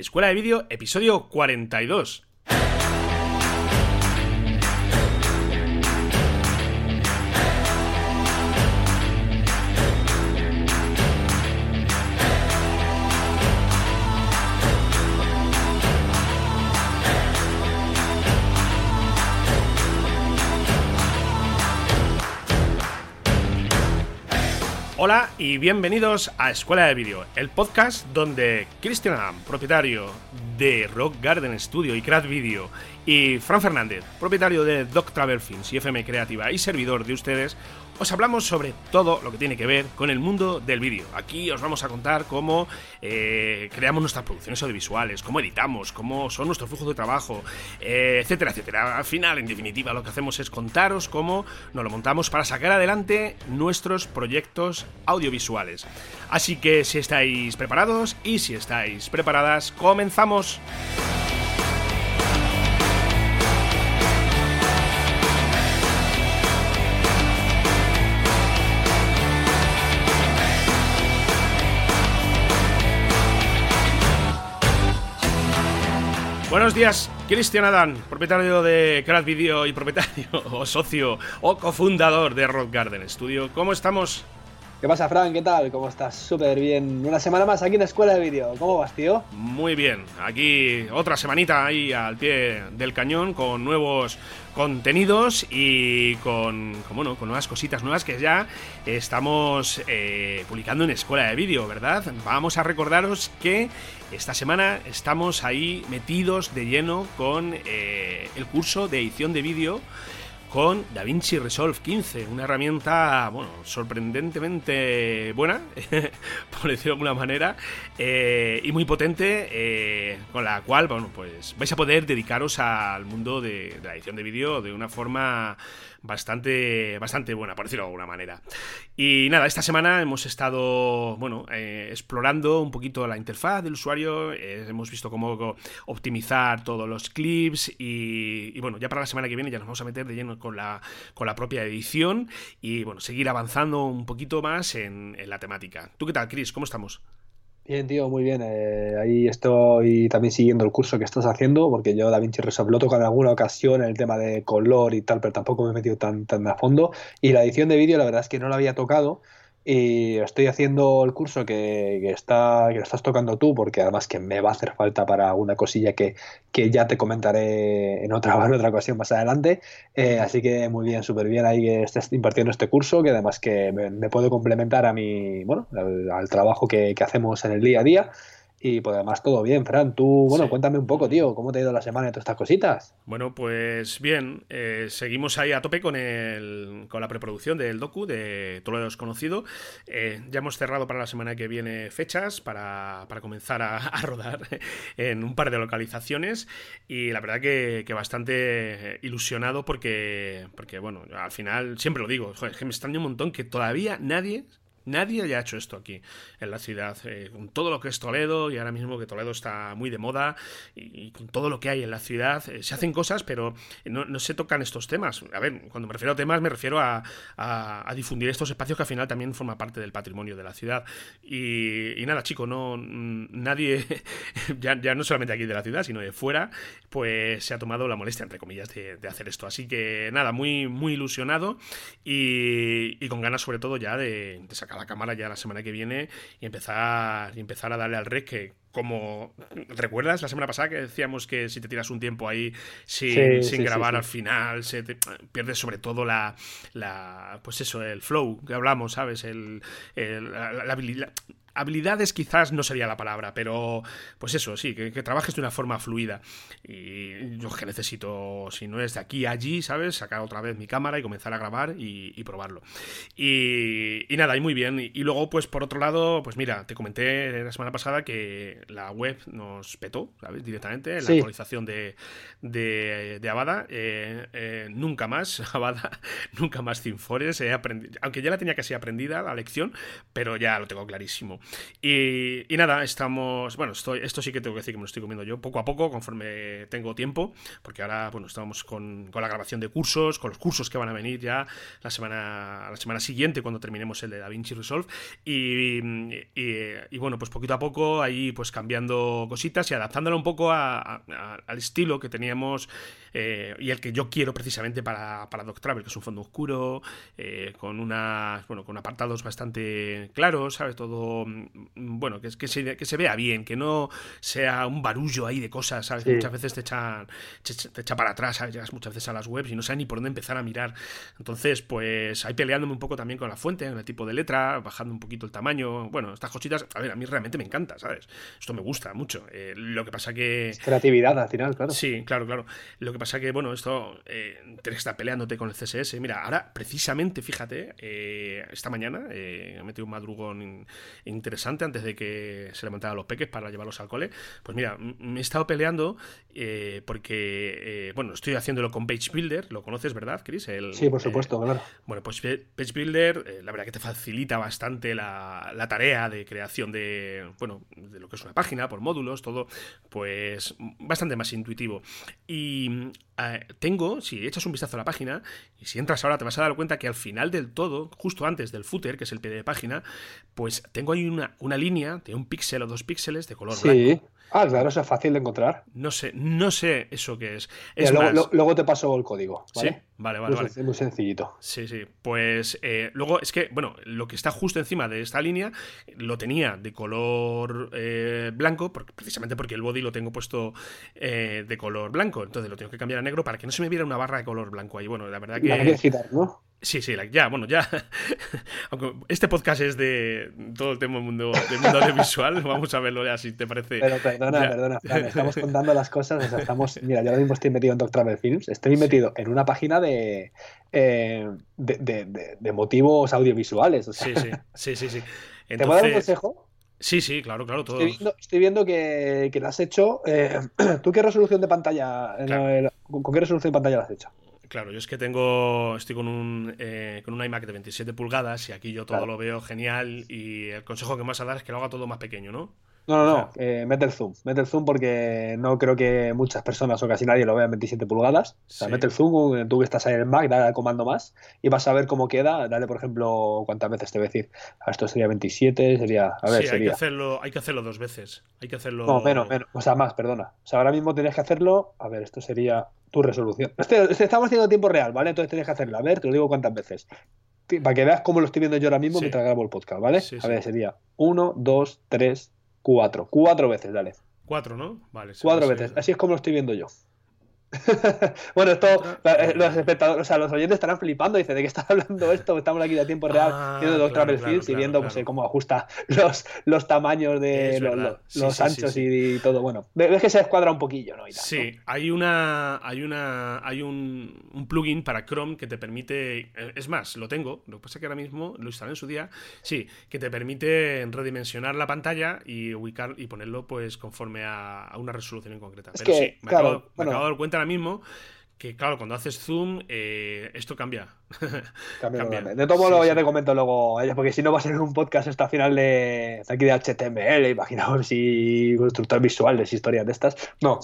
Escuela de Vídeo, episodio 42. Hola y bienvenidos a Escuela de Vídeo, el podcast donde Christian Adam, propietario de Rock Garden Studio y Craft Video, y Fran Fernández, propietario de Doc Travel Films y FM Creativa y servidor de ustedes, os hablamos sobre todo lo que tiene que ver con el mundo del vídeo. Aquí os vamos a contar cómo eh, creamos nuestras producciones audiovisuales, cómo editamos, cómo son nuestros flujos de trabajo, eh, etcétera, etcétera. Al final, en definitiva, lo que hacemos es contaros cómo nos lo montamos para sacar adelante nuestros proyectos audiovisuales. Así que si estáis preparados y si estáis preparadas, comenzamos. Buenos días, Cristian Adán, propietario de Craft Video y propietario o socio o cofundador de Rock Garden Studio. ¿Cómo estamos? ¿Qué pasa, Fran? ¿Qué tal? ¿Cómo estás? Súper bien. Una semana más aquí en la Escuela de Vídeo. ¿Cómo vas, tío? Muy bien. Aquí otra semanita ahí al pie del cañón con nuevos contenidos y con, con, con nuevas cositas nuevas que ya estamos eh, publicando en Escuela de Vídeo, ¿verdad? Vamos a recordaros que esta semana estamos ahí metidos de lleno con eh, el curso de edición de vídeo con DaVinci Resolve 15, una herramienta, bueno, sorprendentemente buena, por decirlo de alguna manera, eh, y muy potente, eh, con la cual, bueno, pues vais a poder dedicaros al mundo de, de la edición de vídeo de una forma bastante, bastante buena, por decirlo de alguna manera. Y nada, esta semana hemos estado, bueno, eh, explorando un poquito la interfaz del usuario, eh, hemos visto cómo optimizar todos los clips y, bueno, ya para la semana que viene ya nos vamos a meter de lleno con la, con la propia edición y bueno, seguir avanzando un poquito más en, en la temática. ¿Tú qué tal, Chris? ¿Cómo estamos? Bien, tío, muy bien. Eh, ahí estoy también siguiendo el curso que estás haciendo, porque yo DaVinci Resolve lo toco en alguna ocasión en el tema de color y tal, pero tampoco me he metido tan, tan a fondo. Y la edición de vídeo, la verdad es que no la había tocado. Y estoy haciendo el curso que, está, que lo estás tocando tú, porque además que me va a hacer falta para una cosilla que, que ya te comentaré en otra, en otra ocasión más adelante. Eh, así que muy bien, súper bien ahí que estés impartiendo este curso, que además que me, puede complementar a mi, bueno, al, trabajo que, que hacemos en el día a día. Y pues además todo bien, Fran. Tú, bueno, cuéntame un poco, tío, ¿cómo te ha ido la semana y todas estas cositas? Bueno, pues bien, eh, seguimos ahí a tope con, el, con la preproducción del docu de Todo lo desconocido. Eh, ya hemos cerrado para la semana que viene fechas para, para comenzar a, rodar en un par de localizaciones y la verdad que, que, bastante ilusionado porque, porque, bueno, al final siempre lo digo, joder, que me extraña un montón que todavía nadie Nadie haya hecho esto aquí en la ciudad, eh, con todo lo que es Toledo y ahora mismo que Toledo está muy de moda y, con todo lo que hay en la ciudad, eh, se hacen cosas, pero no, se tocan estos temas. A ver, cuando me refiero a temas me refiero a, difundir estos espacios que al final también forman parte del patrimonio de la ciudad. Y, nada, chico, no nadie, ya, no solamente aquí de la ciudad, sino de fuera, pues se ha tomado la molestia, entre comillas, de, hacer esto. Así que nada, muy, muy ilusionado y, con ganas sobre todo ya de, de sacar a la cámara ya la semana que viene y empezar, y empezar a darle al rec que como recuerdas la semana pasada que decíamos que si te tiras un tiempo ahí sin, sin grabar al final se pierdes sobre todo la, la pues eso el flow que hablamos sabes el, la, habilidad habilidades quizás no sería la palabra, pero pues eso, sí, que, trabajes de una forma fluida. Y yo que necesito, si no es de aquí a allí, ¿sabes? Sacar otra vez mi cámara y comenzar a grabar y, probarlo. Y, nada, y muy bien. Y, luego, pues por otro lado, pues mira, te comenté la semana pasada que la web nos petó, ¿sabes? Directamente, la actualización de, de, de Avada. Eh, eh, nunca más, Avada, nunca más Cinfores. He aprendido, aunque ya la tenía casi aprendida la lección, pero ya lo tengo clarísimo. Y, nada, estamos. Bueno, estoy, esto sí que tengo que decir que me lo estoy comiendo yo poco a poco, conforme tengo tiempo, porque ahora, bueno, estamos con, con la grabación de cursos, con los cursos que van a venir ya la semana, la semana siguiente, cuando terminemos el de DaVinci Resolve. Y, y, bueno, pues poquito a poco ahí, pues cambiando cositas y adaptándolo un poco al estilo que teníamos eh, y el que yo quiero precisamente para, para Doc Travel, que es un fondo oscuro, eh, con una, bueno, con apartados bastante claros, ¿sabes? Todo, bueno, que, que, se, que se vea bien, que no sea un barullo ahí de cosas, ¿sabes? muchas veces te echan, te echa para atrás, ¿sabes? Llegas muchas veces a las webs y no sabes ni por dónde empezar a mirar. Entonces, pues ahí peleándome un poco también con la fuente, con el tipo de letra, bajando un poquito el tamaño, bueno, estas cositas, a ver, a mí realmente me encanta, ¿sabes? Esto me gusta mucho. Eh, lo que pasa que... creatividad al final, claro. Sí, claro, claro. Lo que pasa que, bueno, esto eh, tienes que estar peleándote con el CSS. Mira, ahora, precisamente, fíjate, eh, esta mañana eh, he metido un madrugón interesante antes de que se levantaran los peques para llevarlos al cole. Pues mira, me he estado peleando eh, porque, bueno, estoy haciéndolo con Page Builder, lo conoces, ¿verdad, Chris? sí, por supuesto, claro. Bueno, pues Page Builder, la verdad que te facilita bastante la, la tarea de creación de, bueno, de lo que es una página, por módulos, todo, pues bastante más intuitivo. Y eh, tengo, si echas un vistazo a la página, y si entras ahora te vas a dar cuenta que al final del todo, justo antes del footer, que es el pie de página, pues tengo ahí una, una línea de un píxel o dos píxeles de color blanco. Ah, claro, eso es fácil de encontrar. No sé, no sé eso qué es. luego, te paso el código, ¿vale? Sí, vale, vale. Muy, vale. muy sencillito. Sí, sí. Pues eh, luego es que, bueno, lo que está justo encima de esta línea lo tenía de color eh, blanco, precisamente porque el body lo tengo puesto eh, de color blanco. Entonces lo tengo que cambiar a negro para que no se me viera una barra de color blanco ahí. Bueno, la verdad que. La quitar, ¿no? Sí, sí, ya, bueno, ya. Aunque este podcast es de todo el tema del mundo, del mundo audiovisual, vamos a verlo ya si te parece. Pero perdona, perdona, estamos contando las cosas, o sea, estamos. Mira, yo ahora mismo estoy metido en Doctor Travel Films, estoy metido en una página de, eh, de, de, motivos audiovisuales. O sea. Sí, sí, sí, sí. sí. ¿Te puedo dar un consejo? Sí, sí, claro, claro. Todo. Estoy, viendo, que, que, lo has hecho. Eh, ¿Tú qué resolución de pantalla? ¿Con qué resolución de pantalla lo has hecho? Claro, yo es que tengo, estoy con un, eh, con un iMac de 27 pulgadas y aquí yo todo lo veo genial y el consejo que me vas a dar es que lo haga todo más pequeño, ¿no? No, no, no, eh, mete el zoom, mete el zoom porque no creo que muchas personas o casi nadie lo vea en 27 pulgadas. O sea, mete el zoom, tú que estás ahí en el Mac, dale al comando más y vas a ver cómo queda. Dale, por ejemplo, cuántas veces te voy a decir. Esto sería 27, sería. A ver, sí, Hay, que hacerlo, hay que hacerlo dos veces. Hay que hacerlo. No, menos, menos. O sea, más, perdona. O sea, ahora mismo tienes que hacerlo. A ver, esto sería tu resolución. Este, este estamos haciendo tiempo real, ¿vale? Entonces tienes que hacerlo. A ver, te lo digo cuántas veces. Para que veas cómo lo estoy viendo yo ahora mismo mientras grabo el podcast, ¿vale? a ver, sería 1, 2, 3, Cuatro. Cuatro veces, dale. Cuatro, ¿no? Vale. Cuatro veces. Así es como lo estoy viendo yo. bueno, esto, eh, los espectadores, o sea, los oyentes estarán flipando. Dice, ¿de qué está hablando esto? Estamos aquí de tiempo real ah, viendo Doctor claro, y viendo pues, cómo ajusta los, los tamaños de los, anchos y, todo. Bueno, ves que se escuadra un poquillo, ¿no? sí, hay una. Hay una. Hay un, un, plugin para Chrome que te permite. Eh, es más, lo tengo. Lo que pasa es que ahora mismo lo instalé en su día. Sí, que te permite redimensionar la pantalla y ubicar y ponerlo pues conforme a, una resolución en concreta. Pero sí, me, acabo, me acabo de dar cuenta ahora mismo que claro, cuando haces zoom, eh, esto cambia. cambia, De todo modo, ya te comento luego, porque si no va a ser un podcast hasta final de, aquí de HTML, imaginaos si constructor visuales, historias de estas. No.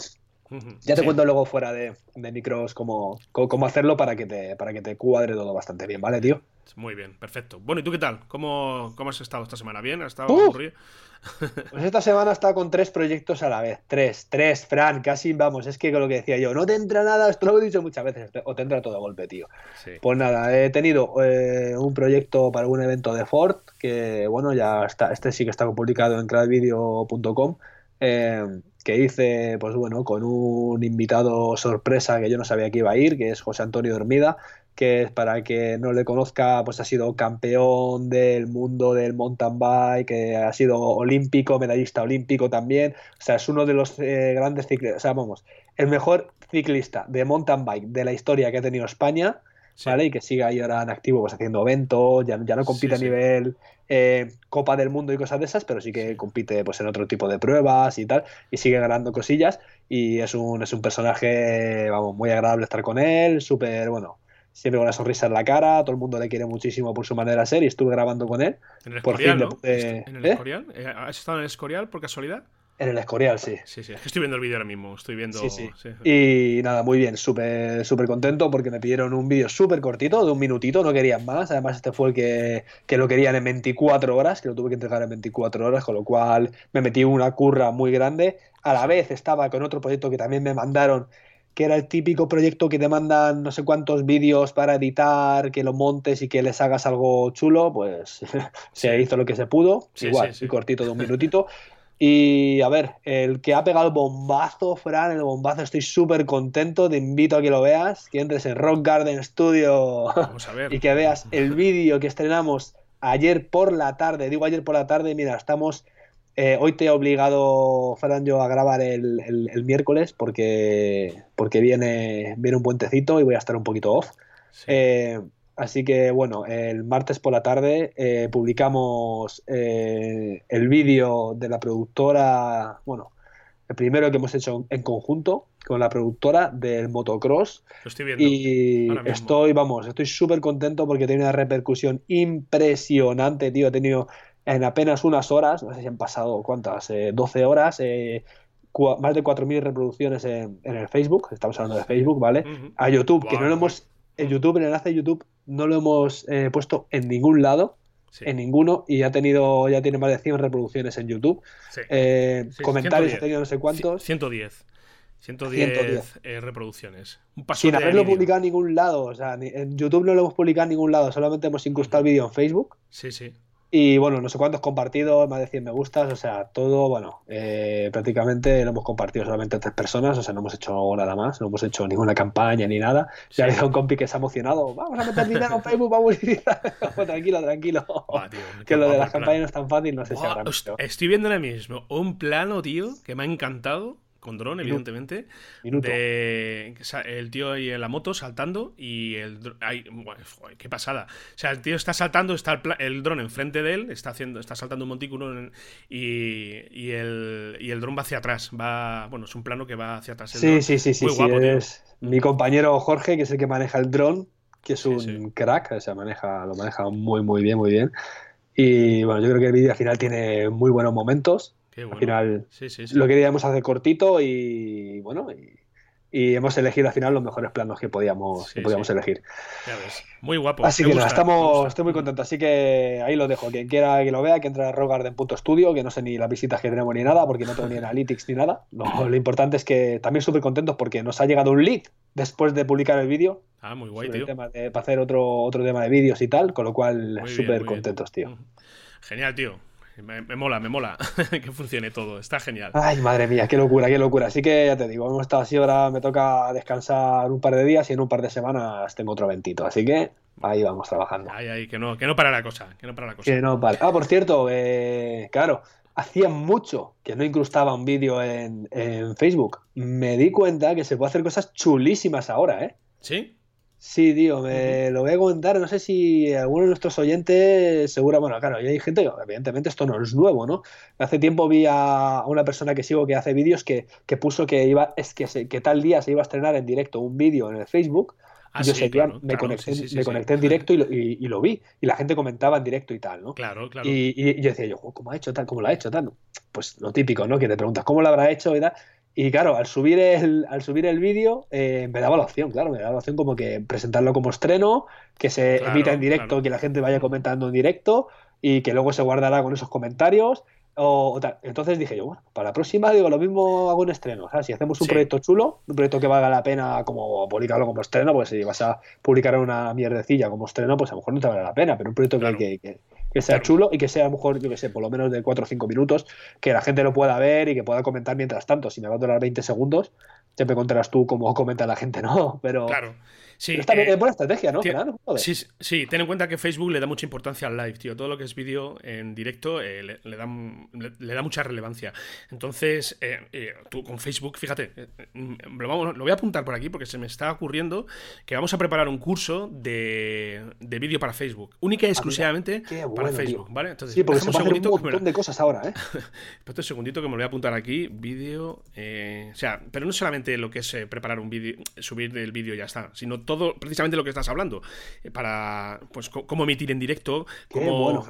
Ya te cuento luego fuera de, micros cómo, cómo, hacerlo para que, te, para que te cuadre todo bastante bien, ¿vale, tío? Muy bien, perfecto. Bueno, ¿y tú qué tal? ¿Cómo, cómo has estado esta semana? ¿Bien? ¿Has estado aburrido? Pues esta semana he estado con tres proyectos a la vez. Tres, tres, Fran, casi vamos. Es que con lo que decía yo, no te entra nada, esto lo he dicho muchas veces, o te entra todo a golpe, tío. Pues nada, he tenido eh, un proyecto para un evento de Ford, que bueno, ya está, este sí que está publicado en cradvideo.com. Eh, que hice, pues bueno, con un invitado sorpresa que yo no sabía que iba a ir, que es José Antonio Dormida, que para que no le conozca, pues ha sido campeón del mundo del mountain bike, que ha sido olímpico, medallista olímpico también, o sea, es uno de los eh, grandes ciclistas, o sea, vamos, el mejor ciclista de mountain bike de la historia que ha tenido España, ¿vale? Y que sigue ahí ahora en activo, pues haciendo eventos, ya, ya no compite a nivel eh, Copa del Mundo y cosas de esas, pero sí que compite pues en otro tipo de pruebas y tal, y sigue ganando cosillas, y es un, es un personaje, vamos, muy agradable estar con él, súper, bueno, siempre con la sonrisa en la cara, todo el mundo le quiere muchísimo por su manera de ser y estuve grabando con él. En el Escorial, ¿no? ¿En el ¿eh? Escorial? Eh, ¿Has estado en el Escorial por casualidad? En el Escorial, sí. Sí, sí, estoy viendo el vídeo ahora mismo, estoy viendo... Sí, sí. Y nada, muy bien, súper súper contento porque me pidieron un vídeo súper cortito, de un minutito, no querían más, además este fue el que, que, lo querían en 24 horas, que lo tuve que entregar en 24 horas, con lo cual me metí una curra muy grande, a la vez estaba con otro proyecto que también me mandaron que era el típico proyecto que te mandan no sé cuántos vídeos para editar, que lo montes y que les hagas algo chulo, pues se hizo lo que se pudo, igual, muy cortito de un minutito. Y a ver, el que ha pegado el bombazo, Fran, el bombazo, estoy súper contento, te invito a que lo veas, que entres en Rock Garden Studio y que veas el vídeo que estrenamos ayer por la tarde, digo ayer por la tarde, mira, estamos eh, hoy te he obligado, Fran, yo a grabar el, miércoles porque, porque viene, viene un puentecito y voy a estar un poquito off. Eh, así que bueno, el martes por la tarde eh, publicamos el vídeo de la productora, bueno, el primero que hemos hecho en conjunto con la productora del motocross. Lo estoy viendo. Y estoy, vamos, estoy súper contento porque tiene una repercusión impresionante, tío. He tenido en apenas unas horas, no sé si han pasado cuántas, 12 eh, horas, eh, más de 4.000 reproducciones en, el Facebook, estamos hablando de Facebook, ¿vale? A YouTube, que no lo hemos, en YouTube, el enlace de YouTube, no lo hemos eh, puesto en ningún lado, en ninguno, y ha tenido, ya tiene más de 100 reproducciones en YouTube. comentarios, ha tenido no sé cuántos. 110. 110, reproducciones. Sin haberlo publicado en ningún lado. O sea, en YouTube no lo hemos publicado en ningún lado. Solamente hemos incrustado el vídeo en Facebook. Sí, sí. Y bueno, no sé cuántos compartidos, más de 100 me gustas, o sea, todo, bueno, eh, prácticamente lo hemos compartido solamente tres personas, o sea, no hemos hecho nada más, no hemos hecho ninguna campaña ni nada. Ya ha un compi que se ha emocionado, vamos a meter dinero en Facebook, vamos a ir. tranquilo, tranquilo. que lo de las campañas no es tan fácil, no sé si habrá Estoy viendo ahora mismo un plano, tío, que me ha encantado con dron, evidentemente. De, el tío ahí en la moto saltando y el ay, qué pasada. O sea, el tío está saltando, está el, dron enfrente de él, está haciendo, está saltando un montículo y, y, el, y el dron va hacia atrás. Va, bueno, es un plano que va hacia atrás. sí, sí, sí, sí, es mi compañero Jorge, que es el que maneja el dron, que es un crack, o sea, maneja, lo maneja muy, muy bien, muy bien. Y bueno, yo creo que el vídeo al final tiene muy buenos momentos. Al final lo queríamos hacer cortito y bueno, y, hemos elegido al final los mejores planos que podíamos, que podíamos elegir. Muy guapo. Así que nada, estamos, estoy muy contento. Así que ahí lo dejo. Quien quiera que lo vea, que entre a Rogarden.studio, que no sé ni las visitas que tenemos ni nada, porque no tengo ni analytics ni nada. Lo, importante es que también súper contentos porque nos ha llegado un lead después de publicar el vídeo. Ah, muy guay, tío. para hacer otro, otro tema de vídeos y tal, con lo cual súper contentos, tío. Genial, tío. Me, mola, me mola que funcione todo. Está genial. Ay, madre mía, qué locura, qué locura. Así que ya te digo, hemos estado así, ahora me toca descansar un par de días y en un par de semanas tengo otro ventito. Así que ahí vamos trabajando. Ay, ay, que no, que no para la cosa, que no para la cosa. Que no para. Ah, por cierto, eh, claro, hacía mucho que no incrustaba un vídeo en, en Facebook. Me di cuenta que se puede hacer cosas chulísimas ahora, ¿eh? ¿Sí? Sí, tío, me lo voy a comentar. No sé si alguno de nuestros oyentes, seguro, bueno, claro, y hay gente, evidentemente esto no es nuevo, ¿no? Hace tiempo vi a una persona que sigo que hace vídeos que, que puso que iba, es que, que tal día se iba a estrenar en directo un vídeo en el Facebook. Ah, yo sé me, conecté, me conecté en directo y lo, y, lo, vi. Y la gente comentaba en directo y tal, ¿no? Claro, claro. Y, y yo decía yo, ¿cómo ha hecho tal? ¿Cómo lo ha hecho tal? Pues lo típico, ¿no? Que te preguntas, ¿cómo lo habrá hecho? Y tal. Y claro, al subir el, al subir el vídeo, eh, me daba la opción, claro, me daba la opción como que presentarlo como estreno, que se emita en directo, que la gente vaya comentando en directo y que luego se guardará con esos comentarios. O, tal. Entonces dije yo, bueno, para la próxima digo lo mismo hago un estreno. O sea, si hacemos un proyecto chulo, un proyecto que valga la pena como publicarlo como estreno, pues si vas a publicar una mierdecilla como estreno, pues a lo mejor no te vale la pena, pero un proyecto que, que, que sea chulo y que sea a lo mejor, yo que sé, por lo menos de 4 o 5 minutos, que la gente lo pueda ver y que pueda comentar mientras tanto. Si me va a durar 20 segundos, me contarás tú cómo comenta la gente, ¿no? Pero. Claro. Sí, está bien, es buena estrategia, ¿no? sí, sí, ten en cuenta que Facebook le da mucha importancia al live, tío. Todo lo que es vídeo en directo eh, le, da, le, da, mucha relevancia. Entonces, eh, eh, tú con Facebook, fíjate, lo, vamos, lo, voy a apuntar por aquí porque se me está ocurriendo que vamos a preparar un curso de, de vídeo para Facebook. Única y ah, exclusivamente para para Facebook, ¿vale? Entonces, sí, porque se un, un montón de cosas ahora, ¿eh? Un segundito que me lo voy a apuntar aquí. Vídeo. Eh, o sea, pero no solamente lo que es eh, preparar un vídeo, subir el vídeo y ya está, sino todo, precisamente lo que estás hablando. Eh, para, pues, cómo emitir en directo, cómo,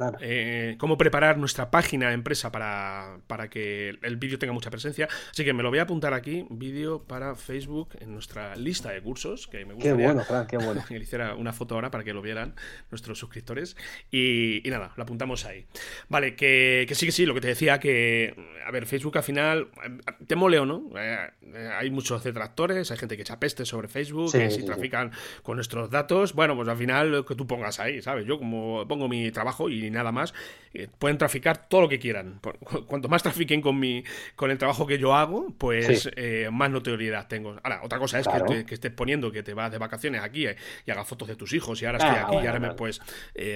cómo preparar nuestra página empresa para, para que el vídeo tenga mucha presencia. Así que me lo voy a apuntar aquí. Vídeo para Facebook en nuestra lista de cursos. Que me gustaría qué bueno, Fran, qué bueno. que le hiciera una foto ahora para que lo vieran nuestros suscriptores. Y, nada, lo apuntamos ahí. Vale, que, sí, que sí, lo que te decía, que, a ver, Facebook al final, te mole o no, eh, eh, hay muchos detractores, hay gente que echa peste sobre Facebook, que si trafican con nuestros datos, bueno, pues al final lo que tú pongas ahí, ¿sabes? Yo como pongo mi trabajo y nada más, eh, pueden traficar todo lo que quieran. Cuanto más trafiquen con, mi, con el trabajo que yo hago, pues más notoriedad tengo. Ahora, otra cosa es que, que, estés poniendo que te vas de vacaciones aquí y hagas fotos de tus hijos y ahora estoy ah, aquí y ahora me, pues,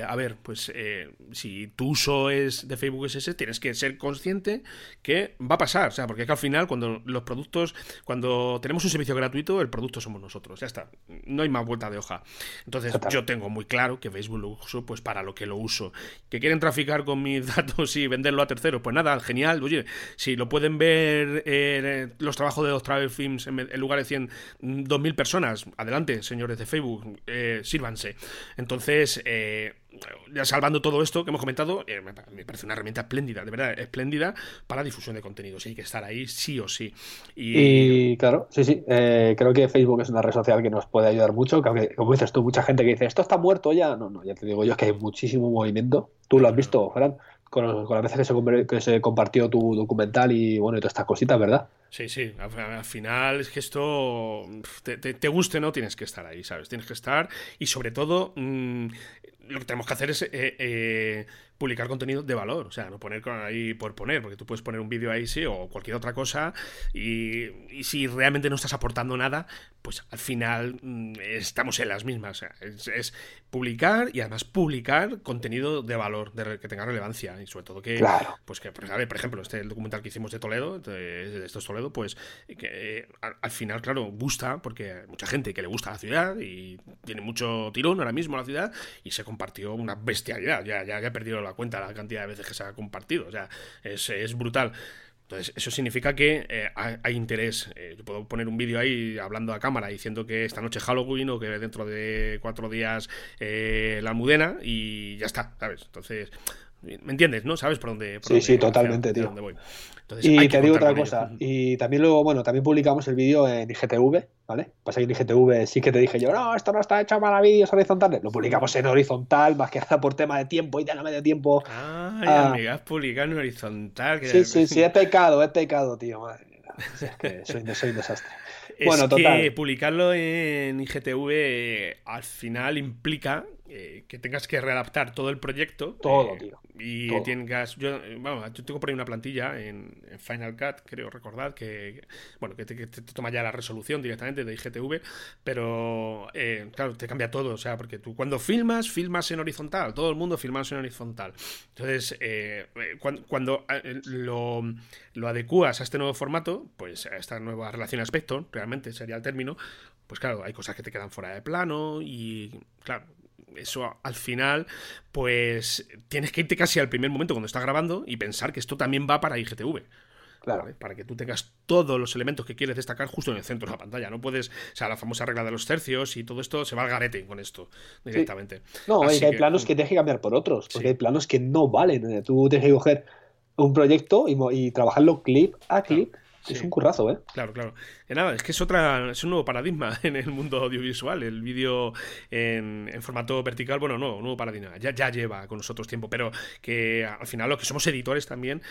a ver, pues eh, si tu uso es de Facebook es ese, tienes que ser consciente que va a pasar. O sea, porque que al final, cuando los productos, cuando tenemos un servicio gratuito, el producto somos nosotros. Ya está. No hay más vuelta de hoja. Entonces, yo tengo muy claro que Facebook lo uso pues para lo que lo uso. Que quieren traficar con mis datos y venderlo a terceros, pues nada, genial. Oye, si lo pueden ver eh, los trabajos de los travel films en, lugar de 100, 2.000 personas, adelante, señores de Facebook, eh, sírvanse. Entonces, eh, ya salvando todo esto que hemos comentado, eh, me parece una herramienta espléndida, de verdad, espléndida para difusión de contenidos. Hay que estar ahí sí o sí. Y, claro, sí, sí. Eh, creo que Facebook es una red social que nos puede ayudar mucho. Que, como dices tú, mucha gente que dice, esto está muerto ya. No, no, ya te digo yo que hay muchísimo movimiento. Tú lo has visto, Fran, con, las veces que se, que se compartió tu documental y bueno, y todas estas cositas, ¿verdad? Sí, sí, al, final es que esto te, te, guste, ¿no? Tienes que estar ahí, ¿sabes? Tienes que estar y sobre todo mm, lo que tenemos que hacer es eh, eh, publicar contenido de valor, o sea, no poner ahí por poner, porque tú puedes poner un vídeo ahí, sí, o cualquier otra cosa, y, si realmente no estás aportando nada, pues al final mm, estamos en las mismas, o sea, es, publicar y además publicar contenido de valor, de, que tenga relevancia, y sobre todo que, pues que, pues, a ver, por ejemplo, este el documental que hicimos de Toledo, de, estos Toledo, pues que al, final, claro, gusta, porque hay mucha gente que le gusta la ciudad y tiene mucho tirón ahora mismo la ciudad, y se compartió una bestialidad, ya, ya, ya he perdido la cuenta la cantidad de veces que se ha compartido. O sea, es, brutal. Entonces, eso significa que eh, hay, interés. Eh, yo puedo poner un vídeo ahí hablando a cámara diciendo que esta noche es Halloween o que dentro de cuatro días eh, la almudena y ya está, ¿sabes? Entonces, ¿me entiendes? ¿No? ¿Sabes por dónde? sí, sí, totalmente, tío. Dónde voy? y te digo otra cosa. Y también luego, bueno, también publicamos el vídeo en IGTV, ¿vale? Pasa que en IGTV sí que te dije yo, no, esto no está hecho para vídeos horizontales. Lo publicamos en horizontal, más que nada por tema de tiempo y ya no me dio tiempo. Ah, ya has publicado en horizontal. sí, sí, sí, he pecado, he pecado, tío. Madre Es que soy, soy un desastre. Bueno, que publicarlo en IGTV al final implica eh, que tengas que readaptar todo el proyecto. Todo, eh, tío. Y tengas. Yo, bueno, yo tengo por ahí una plantilla en, Final Cut, creo recordar, que, bueno, que te, toma ya la resolución directamente de IGTV, pero eh, claro, te cambia todo. O sea, porque tú cuando filmas, filmas en horizontal. Todo el mundo filma en horizontal. Entonces, cuando, cuando lo, lo adecuas a este nuevo formato, pues a esta nueva relación aspecto, realmente sería el término, pues claro, hay cosas que te quedan fuera de plano y, claro, eso al final, pues tienes que irte casi al primer momento cuando estás grabando y pensar que esto también va para IGTV. Claro. Para que tú tengas todos los elementos que quieres destacar justo en el centro de la pantalla. No puedes, o sea, la famosa regla de los tercios y todo esto se va al garete con esto directamente. No, hay, planos que tienes que cambiar por otros, porque hay planos que no valen. Tú tienes que coger un proyecto y, trabajarlo clip a clip. Es un currazo, ¿eh? Claro, claro. Que nada, es que es otra, es un nuevo paradigma en el mundo audiovisual. El vídeo en, formato vertical, bueno, no, un nuevo paradigma. Ya, ya lleva con nosotros tiempo, pero que al final los que somos editores también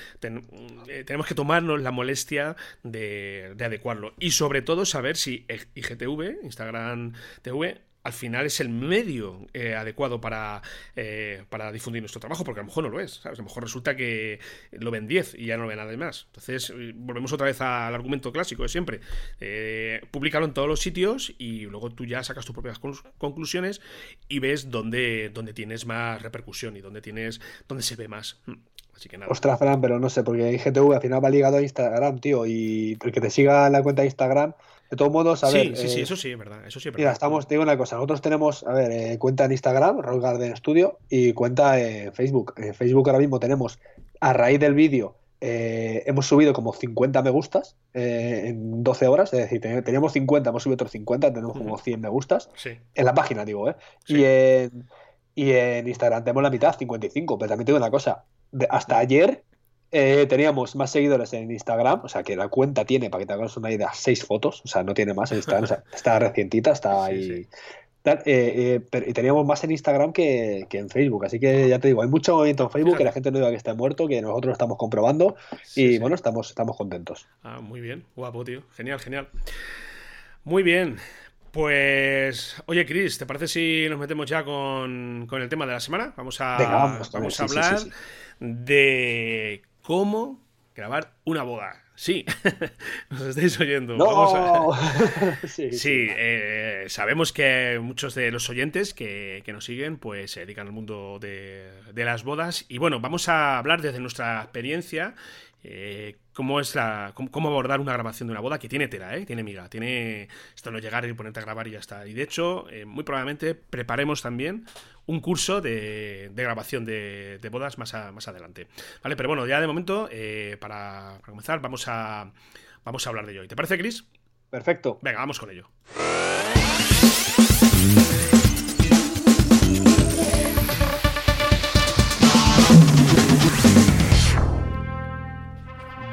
eh, tenemos que tomarnos la molestia de, de adecuarlo. Y sobre todo saber si IGTV, Instagram TV, al final es el medio eh, adecuado para, eh, para difundir nuestro trabajo, porque a lo mejor no lo es, A lo mejor resulta que lo ven 10 y ya no lo ve nada más. Entonces, eh, volvemos otra vez al argumento clásico de siempre. Eh, públicalo en todos los sitios y luego tú ya sacas tus propias conclusiones y ves dónde, dónde tienes más repercusión y dónde tienes dónde se ve más. Hmm. Así que nada. Ostras, Fran, pero no sé, porque IGTV al final va ligado a Instagram, tío, y el que te siga la cuenta de Instagram De todos modos, a ver. Sí, sí, eso sí, es verdad. Eso sí, Mira, estamos, te digo una cosa. Nosotros tenemos, a ver, cuenta en Instagram, Roll Garden Studio, y cuenta en Facebook. En Facebook ahora mismo tenemos, a raíz del vídeo, hemos subido como 50 me gustas en 12 horas, es decir, teníamos 50, hemos subido otros 50, tenemos como 100 me gustas. Sí. En la página, digo, ¿eh? Y en y en Instagram tenemos la mitad, 55. Pero también tengo una cosa. hasta ayer eh, teníamos más seguidores en Instagram. O sea, que la cuenta tiene, para que te hagas una idea, seis fotos. O sea, no tiene más en Instagram. o sea, está recientita, está ahí. Eh, eh, y teníamos más en Instagram que, en Facebook. Así que ya te digo, hay mucho movimiento en Facebook, que la gente no diga que está muerto, que nosotros lo estamos comprobando. y bueno, estamos, estamos contentos. Ah, muy bien, guapo, tío. Genial, genial. Muy bien. Pues, oye, Chris, ¿te parece si nos metemos ya con, el tema de la semana? Vamos a, vamos, a hablar de cómo grabar una boda. Sí, nos estáis oyendo. sí, eh, sabemos que muchos de los oyentes que, nos siguen pues se dedican al mundo de, de, las bodas. Y bueno, vamos a hablar desde nuestra experiencia eh, cómo es la cómo, abordar una grabación de una boda que tiene tela, ¿eh? tiene miga, tiene esto no llegar y ponerte a grabar y ya está. Y de hecho, eh, muy probablemente preparemos también un curso de, grabación de, bodas más, más adelante. Vale, pero bueno, ya de momento, eh, para, para, comenzar, vamos a, vamos a hablar de ello. ¿Te parece, Chris? Perfecto. Venga, vamos con ello.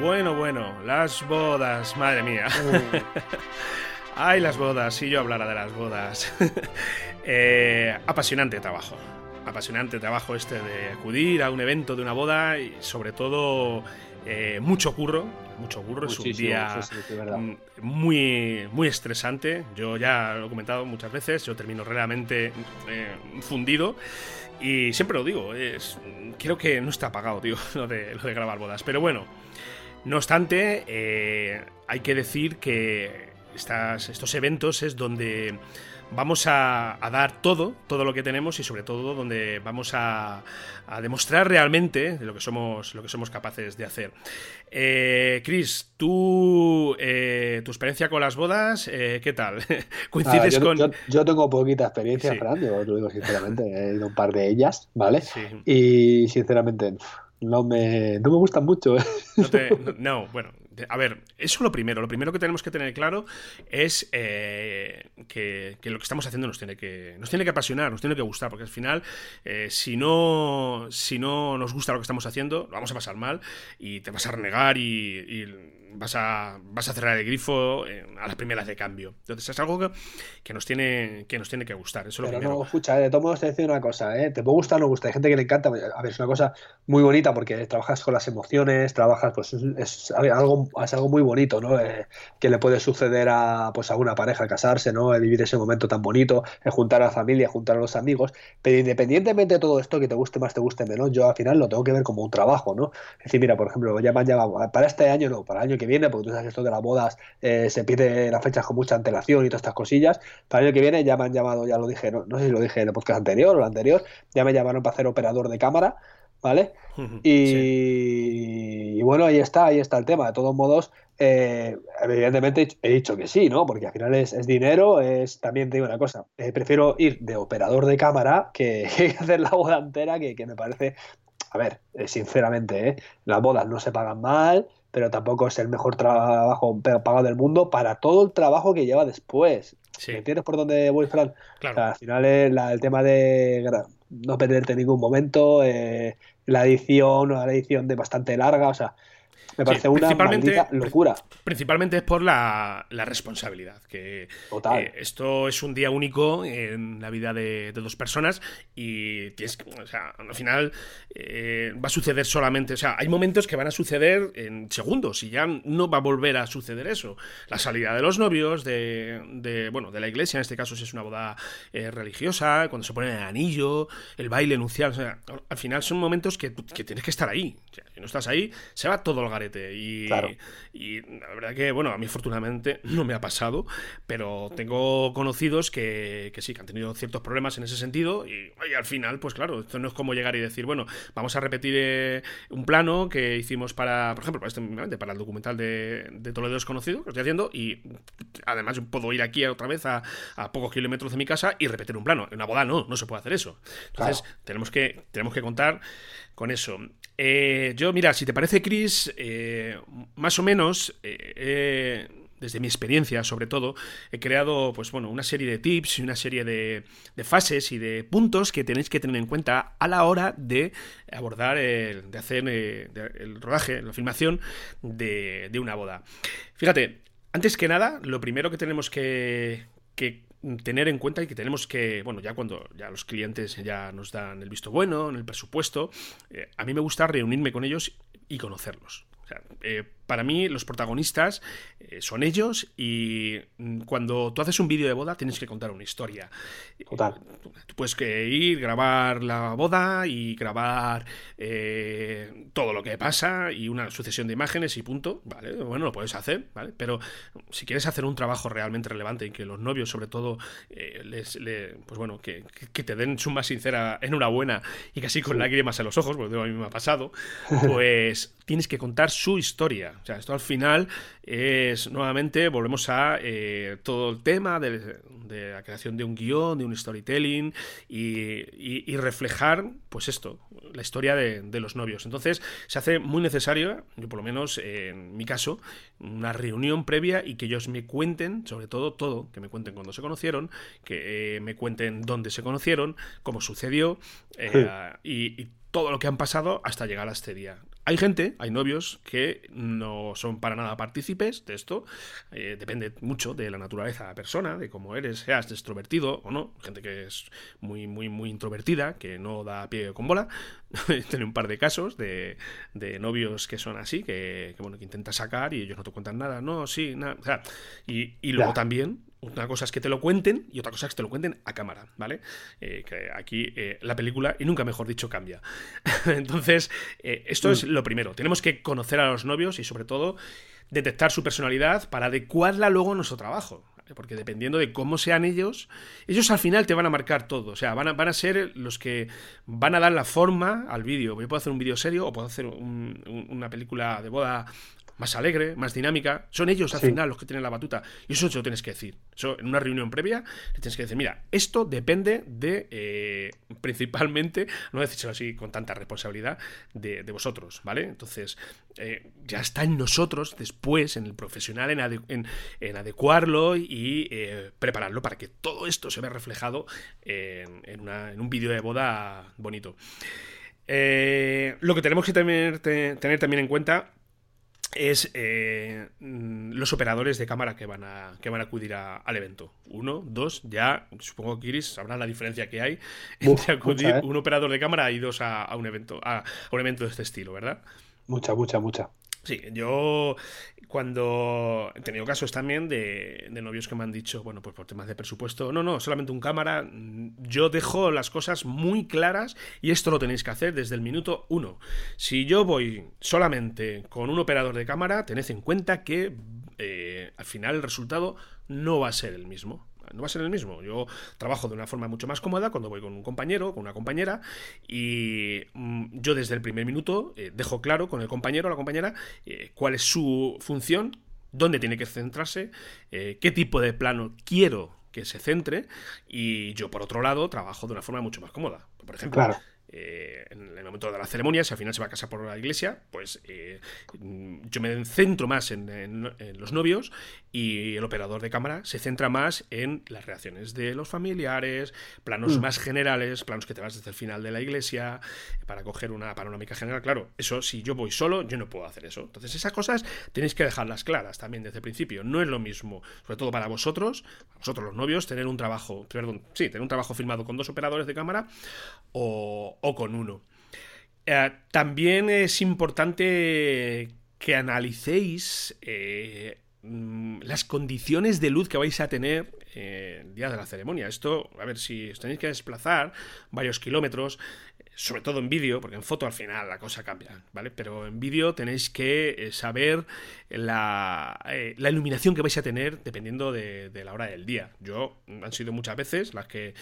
Bueno, bueno, las bodas, madre mía. Mm. Ay, las bodas, si yo hablara de las bodas. Eh, apasionante trabajo. Apasionante trabajo este de acudir a un evento de una boda y sobre todo eh, mucho curro. Mucho curro, es un día muy, muy estresante. Yo ya lo he comentado muchas veces, yo termino realmente eh, fundido. Y siempre lo digo, es, creo que no está apagado, tío, lo de, lo de grabar bodas. Pero bueno, no obstante, eh, hay que decir que estos eventos es donde vamos a, dar todo, todo lo que tenemos y sobre todo donde vamos a, demostrar realmente lo que somos, lo que somos capaces de hacer. Eh, Chris, tú, eh, tu experiencia con las bodas, eh, ¿qué tal? ¿Coincides yo, con...? Yo, tengo poquita experiencia, Fran, yo lo digo sinceramente, he ido un par de ellas, ¿vale? Y sinceramente no me, no me gustan mucho. ¿eh? No, bueno, a ver, eso es lo primero. Lo primero que tenemos que tener claro es eh, que, lo que estamos haciendo nos tiene que, nos tiene que apasionar, nos tiene que gustar, porque al final, eh, si, no, si no nos gusta lo que estamos haciendo, lo vamos a pasar mal y te vas a renegar y vas a, vas a cerrar el grifo eh, a las primeras de cambio. Entonces es algo que, nos, tiene, que nos tiene que gustar. Eso Pero no, escucha, de todos te decir una cosa, ¿eh? te puede gustar o no gusta. Hay gente que le encanta. A ver, es una cosa muy bonita porque trabajas con las emociones, trabajas, pues es, algo, es algo muy bonito, ¿no? Eh, que le puede suceder a, pues, a una pareja casarse, ¿no? vivir ese momento tan bonito, juntar a la familia, juntar a los amigos. Pero independientemente de todo esto, que te guste más, te guste menos, yo al final lo tengo que ver como un trabajo, ¿no? Es decir, mira, por ejemplo, ya llamado, para este año no, para el año que viene, porque tú sabes que esto de las bodas eh, se pide las fechas con mucha antelación y todas estas cosillas. Para el año que viene ya me han llamado, ya lo dije, no, sé si lo dije en el podcast anterior o el anterior, ya me llamaron para hacer operador de cámara, ¿vale? y, bueno, ahí está, ahí está el tema. De todos modos, eh, evidentemente he dicho que sí, ¿no? Porque al final es, dinero, es también te digo una cosa, eh, prefiero ir de operador de cámara que, hacer la boda entera, que, que me parece a ver, sinceramente, las bodas no se pagan mal, pero tampoco es el mejor trabajo pagado del mundo para todo el trabajo que lleva después. ¿Me entiendes por dónde voy, Fran? Claro. al final es el tema de no perderte en ningún momento, eh, la edición, una edición de bastante larga, o sea, me parece una maldita locura. Principalmente es por la, responsabilidad. Que Total. esto es un día único en la vida de, dos personas y tienes, o sea, al final eh, va a suceder solamente. O sea, hay momentos que van a suceder en segundos y ya no va a volver a suceder eso. La salida de los novios, de, bueno, de la iglesia, en este caso si es una boda eh, religiosa, cuando se pone el anillo, el baile nupcial. O sea, al final son momentos que, que tienes que estar ahí. si no estás ahí, se va todo el garete y, y la verdad que, bueno, a mí afortunadamente no me ha pasado, pero tengo conocidos que, que sí, que han tenido ciertos problemas en ese sentido y, al final, pues claro, esto no es como llegar y decir, bueno, vamos a repetir eh, un plano que hicimos para, por ejemplo, para, este, para el documental de, de Toledo Desconocido que estoy haciendo y además puedo ir aquí otra vez a, pocos kilómetros de mi casa y repetir un plano. En una boda no, no se puede hacer eso. Entonces, tenemos, que, tenemos que contar con eso. Eh, yo, mira, si te parece, Chris, eh, más o menos, eh, desde mi experiencia sobre todo, he creado pues bueno, una serie de tips y una serie de, fases y de puntos que tenéis que tener en cuenta a la hora de abordar, el, de hacer el rodaje, la filmación de, una boda. Fíjate, antes que nada, lo primero que tenemos que tener en cuenta que tenemos que, bueno, ya cuando ya los clientes ya nos dan el visto bueno, en el presupuesto, eh, a mí me gusta reunirme con ellos y conocerlos. O sea, eh, para mí los protagonistas eh, son ellos y mm, cuando tú haces un vídeo de boda tienes que contar una historia. Total. Tú puedes que ir, grabar la boda y grabar eh, todo lo que pasa y una sucesión de imágenes y punto. Vale, bueno, lo puedes hacer, ¿vale? Pero si quieres hacer un trabajo realmente relevante y que los novios, sobre todo, eh, les, pues bueno, que, te den su más sincera enhorabuena y casi con lágrimas en los ojos, porque a mí me ha pasado, pues tienes que contar su historia. O sea, esto al final es, nuevamente, volvemos a eh, todo el tema de, la creación de un guion, de un storytelling y, reflejar, pues esto, la historia de, los novios. Entonces, se hace muy necesario, yo por lo menos en mi caso, una reunión previa y que ellos me cuenten, sobre todo todo, que me cuenten cuándo se conocieron, que eh, me cuenten dónde se conocieron, cómo sucedió eh, y todo lo que han pasado hasta llegar a este día. Hay gente, hay novios que no son para nada partícipes de esto. Eh, depende mucho de la naturaleza de la persona, de cómo eres, seas extrovertido o no. Gente que es muy, muy, muy introvertida, que no da pie con bola. Tiene un par de casos de, de novios que son así, que, que, bueno, que intentas sacar y ellos no te cuentan nada. No, sí, nada. O sea, y, y luego también una cosa es que te lo cuenten y otra cosa es que te lo cuenten a cámara, ¿vale? Eh, que aquí eh, la película, y nunca mejor dicho, cambia. Entonces, eh, esto es mm. lo primero. Tenemos que conocer a los novios y sobre todo detectar su personalidad para adecuarla luego a nuestro trabajo. Porque dependiendo de cómo sean ellos, ellos al final te van a marcar todo. O sea, van a, van a ser los que van a dar la forma al vídeo. Yo puedo hacer un vídeo serio o puedo hacer una película de boda más alegre, más dinámica. Son ellos al final los que tienen la batuta. Y eso te lo tienes que decir. Eso en una reunión previa le tienes que decir, mira, esto depende de, eh, principalmente, no decírselo así con tanta responsabilidad, de, vosotros, ¿vale? Entonces, eh, ya está en nosotros después, en el profesional, en, en, adecuarlo y eh, prepararlo para que todo esto se vea reflejado en, en un vídeo de boda bonito. lo que tenemos que tener, tener también en cuenta es eh, los operadores de cámara que van a, que van a acudir al evento. Uno, dos, ya supongo que Iris sabrá la diferencia que hay entre acudir ¿eh? un operador de cámara y dos a, un evento, a, un evento de este estilo, ¿verdad? Mucha, mucha, mucha. Sí, yo cuando he tenido casos también de, novios que me han dicho, bueno, pues por temas de presupuesto, no, no, solamente un cámara, mm, yo dejo las cosas muy claras y esto lo tenéis que hacer desde el minuto uno. Si yo voy solamente con un operador de cámara, tened en cuenta que eh, al final el resultado no va a ser el mismo no va a ser el mismo. Yo trabajo de una forma mucho más cómoda cuando voy con un compañero, con una compañera, y mm, yo desde el primer minuto eh, dejo claro con el compañero o la compañera eh, cuál es su función, dónde tiene que centrarse, eh, qué tipo de plano quiero que se centre, y yo por otro lado trabajo de una forma mucho más cómoda. Por ejemplo, eh, en el momento de la ceremonia, si al final se va a casar por la iglesia, pues eh, yo me centro más en, los novios y el operador de cámara se centra más en las reacciones de los familiares, planos mm. más generales, planos que te vas desde el final de la iglesia para coger una panorámica general. Claro, eso si yo voy solo, yo no puedo hacer eso. Entonces esas cosas tenéis que dejarlas claras también desde el principio. No es lo mismo, sobre todo para vosotros, vosotros los novios, tener un trabajo, perdón, sí, tener un trabajo filmado con dos operadores de cámara o o, con uno. Eh, también es importante que analicéis eh, mm, las condiciones de luz que vais a tener eh, el día de la ceremonia. Esto, a ver, si os tenéis que desplazar varios kilómetros, sobre todo en vídeo, porque en foto al final la cosa cambia, ¿vale? Pero en vídeo tenéis que eh, saber la, la, iluminación que vais a tener dependiendo de, la hora del día. Yo, han sido muchas veces las que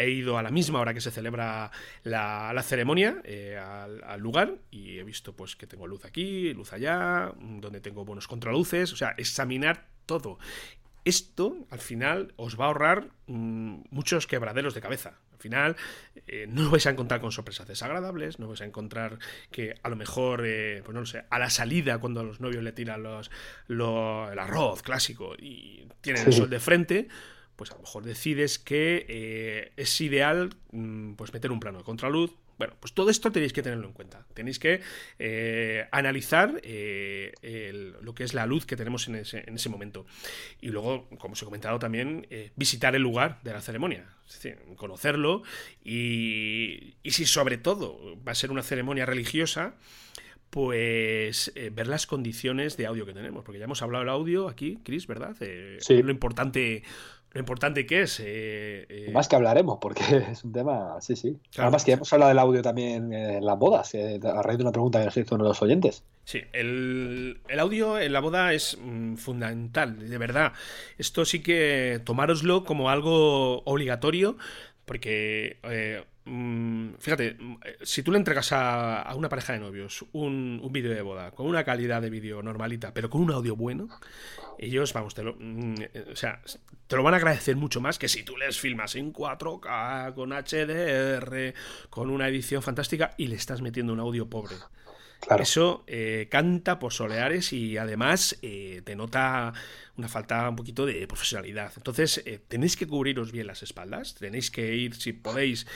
he ido a la misma hora que se celebra la, la ceremonia eh, al, al, lugar y he visto pues que tengo luz aquí, luz allá, donde tengo buenos contraluces, o sea, examinar todo esto al final os va a ahorrar mm, muchos quebraderos de cabeza. Al final eh, no vais a encontrar con sorpresas desagradables, no vais a encontrar que a lo mejor, eh, pues no lo sé, a la salida cuando a los novios le tiran los, el arroz clásico y tienen el sol de frente, pues a lo mejor decides que eh, es ideal mm, pues meter un plano de contraluz, bueno, pues todo esto tenéis que tenerlo en cuenta. Tenéis que eh, analizar eh, lo que es la luz que tenemos en ese, en ese, momento. Y luego, como os he comentado también, eh, visitar el lugar de la ceremonia. Es decir, conocerlo y, y si sobre todo va a ser una ceremonia religiosa, pues ver las condiciones de audio que tenemos, porque ya hemos hablado del audio aquí, Chris, ¿verdad? sí. Lo importante lo importante que es. Eh, eh, Más que hablaremos, porque es un tema, sí, sí. Además que hemos hablado del audio también en las bodas, eh, a raíz de una pregunta que nos hizo uno de los oyentes. Sí, el, audio en la boda es mm, fundamental, de verdad. Esto sí que tomároslo como algo obligatorio, porque Mm, fíjate, mm, si tú le entregas a, una pareja de novios un, vídeo de boda con una calidad de vídeo normalita, pero con un audio bueno, ellos, vamos, te lo, mm, o sea, te lo van a agradecer mucho más que si tú les filmas en 4K, con HDR, con una edición fantástica y le estás metiendo un audio pobre. Eso eh, canta por soleares y además eh, te nota una falta un poquito de profesionalidad. Entonces, eh, tenéis que cubriros bien las espaldas, tenéis que ir, si podéis,